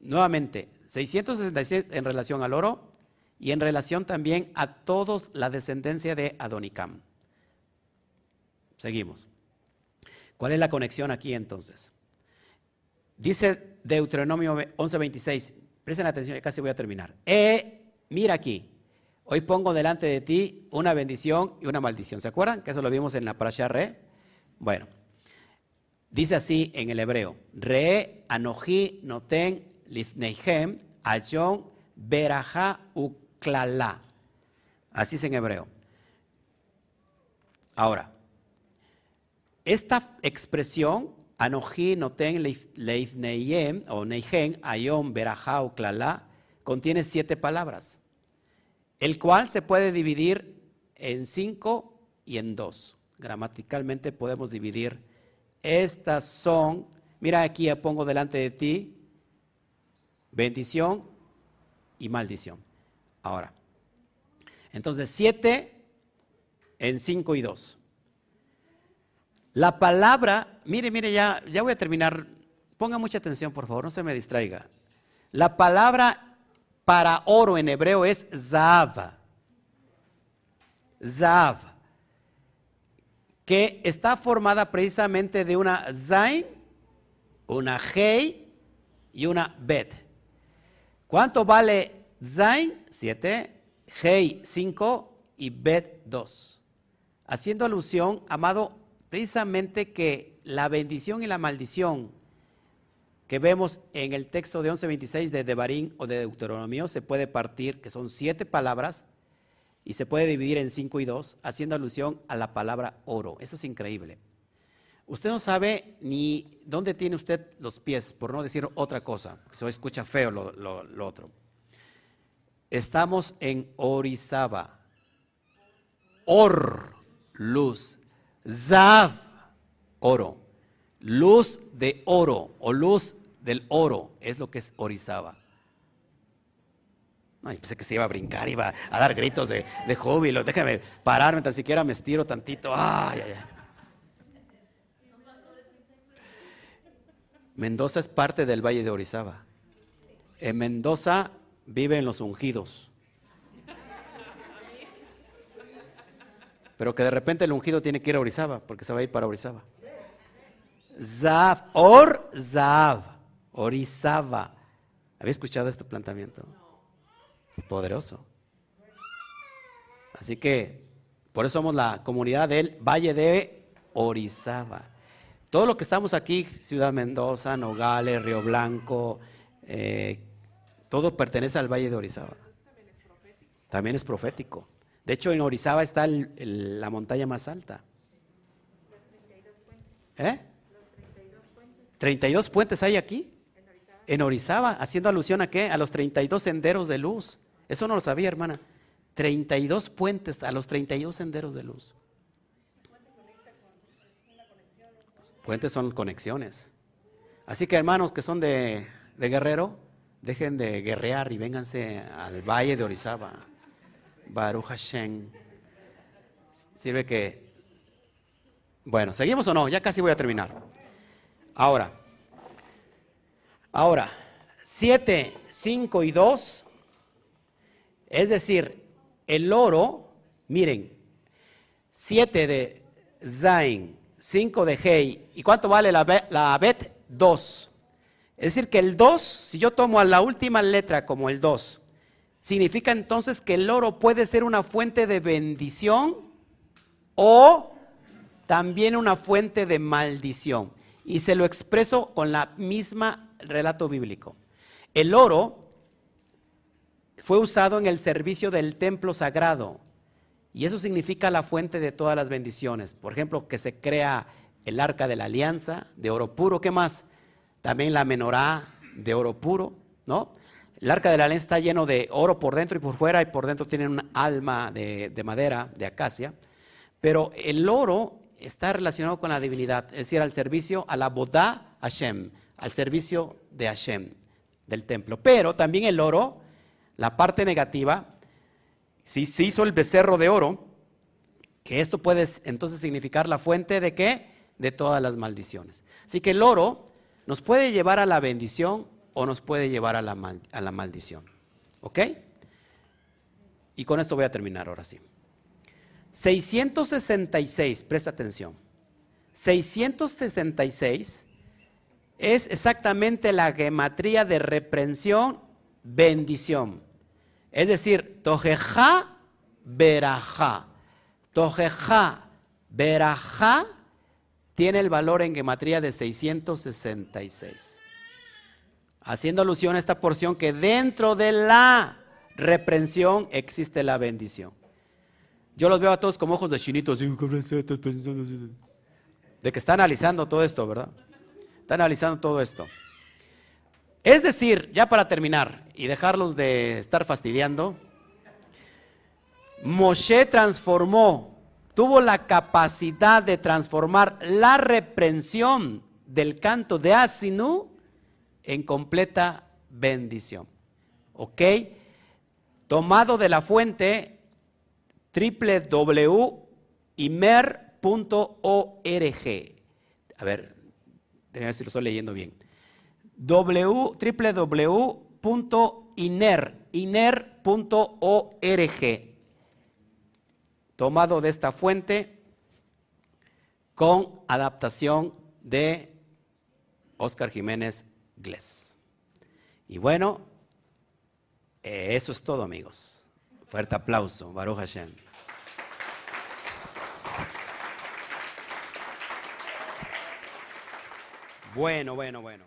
nuevamente, 666 en relación al oro y en relación también a todos la descendencia de Adonicam. Seguimos. ¿Cuál es la conexión aquí entonces? Dice Deuteronomio 11:26, presten atención, casi voy a terminar. Eh, mira aquí, hoy pongo delante de ti una bendición y una maldición. ¿Se acuerdan? Que eso lo vimos en la parasha Re. Bueno, dice así en el hebreo, Re, Anoji, Noten, Lifneihem, Ayon, Beraja, Uklala. Así es en hebreo. Ahora, esta expresión Anoji noten leifneyem o neigen ayom berajá o contiene siete palabras, el cual se puede dividir en cinco y en dos. Gramaticalmente podemos dividir. Estas son, mira aquí pongo delante de ti, bendición y maldición. Ahora, entonces siete en cinco y dos. La palabra, mire, mire, ya, ya voy a terminar. Ponga mucha atención, por favor, no se me distraiga. La palabra para oro en hebreo es zav. Zav. Que está formada precisamente de una zain, una hei y una bet. ¿Cuánto vale zain? Siete. Hei, cinco. Y bet, dos. Haciendo alusión, amado, precisamente que la bendición y la maldición que vemos en el texto de 11.26 de Devarim o de Deuteronomio se puede partir, que son siete palabras, y se puede dividir en cinco y dos, haciendo alusión a la palabra oro. Eso es increíble. Usted no sabe ni dónde tiene usted los pies, por no decir otra cosa, se escucha feo lo otro. Estamos en Orizaba. Or, luz. Zav, oro. Luz de oro o luz del oro es lo que es Orizaba. No, pensé que se iba a brincar, iba a dar gritos de, de júbilo. Déjame pararme, tan siquiera me estiro tantito. Ay. Mendoza es parte del Valle de Orizaba. En Mendoza viven los ungidos. pero que de repente el ungido tiene que ir a Orizaba, porque se va a ir para Orizaba. Zav, Or Zav, Orizaba. ¿Había escuchado este planteamiento? Poderoso. Así que por eso somos la comunidad del Valle de Orizaba. Todo lo que estamos aquí, Ciudad Mendoza, Nogales, Río Blanco, eh, todo pertenece al Valle de Orizaba. También es profético. De hecho, en Orizaba está la montaña más alta. ¿Eh? 32 puentes hay aquí. En Orizaba, haciendo alusión a qué? A los 32 senderos de luz. Eso no lo sabía, hermana. 32 puentes a los 32 senderos de luz. Puentes son conexiones. Así que hermanos que son de, de Guerrero, dejen de guerrear y vénganse al valle de Orizaba. Baruch Hashem. Sirve que... Bueno, ¿seguimos o no? Ya casi voy a terminar. Ahora, ahora, 7, 5 y 2, es decir, el oro, miren, 7 de Zain, 5 de Hei, ¿y cuánto vale la, la Abet? 2. Es decir, que el 2, si yo tomo a la última letra como el 2, significa entonces que el oro puede ser una fuente de bendición o también una fuente de maldición. Y se lo expreso con la misma relato bíblico. El oro fue usado en el servicio del templo sagrado y eso significa la fuente de todas las bendiciones. Por ejemplo, que se crea el arca de la alianza de oro puro. ¿Qué más? También la menorá de oro puro, ¿no? El arca de la alianza está lleno de oro por dentro y por fuera, y por dentro tiene un alma de, madera, de acacia. Pero el oro está relacionado con la divinidad, es decir, al servicio, a la bodá Hashem, al servicio de Hashem, del templo. Pero también el oro, la parte negativa, si se hizo el becerro de oro, que esto puede entonces significar la fuente de qué? De todas las maldiciones. Así que el oro nos puede llevar a la bendición o nos puede llevar a la, a la maldición. ¿Ok? Y con esto voy a terminar ahora sí. 666, presta atención. 666 es exactamente la gematría de reprensión, bendición. Es decir, tojeja, verajá. Tojeja, verajá tiene el valor en gematría de 666. Haciendo alusión a esta porción que dentro de la reprensión existe la bendición. Yo los veo a todos como ojos de chinitos, de que está analizando todo esto, ¿verdad? Está analizando todo esto. Es decir, ya para terminar y dejarlos de estar fastidiando, Moshe transformó tuvo la capacidad de transformar la reprensión del canto de Asinu en completa bendición. ¿Ok? Tomado de la fuente www.imer.org. A ver, déjenme ver si lo estoy leyendo bien. www.iner.org tomado de esta fuente con adaptación de Oscar Jiménez Glés. Y bueno, eh, eso es todo, amigos. Fuerte aplauso, Baruch Hashem. Bueno, bueno, bueno.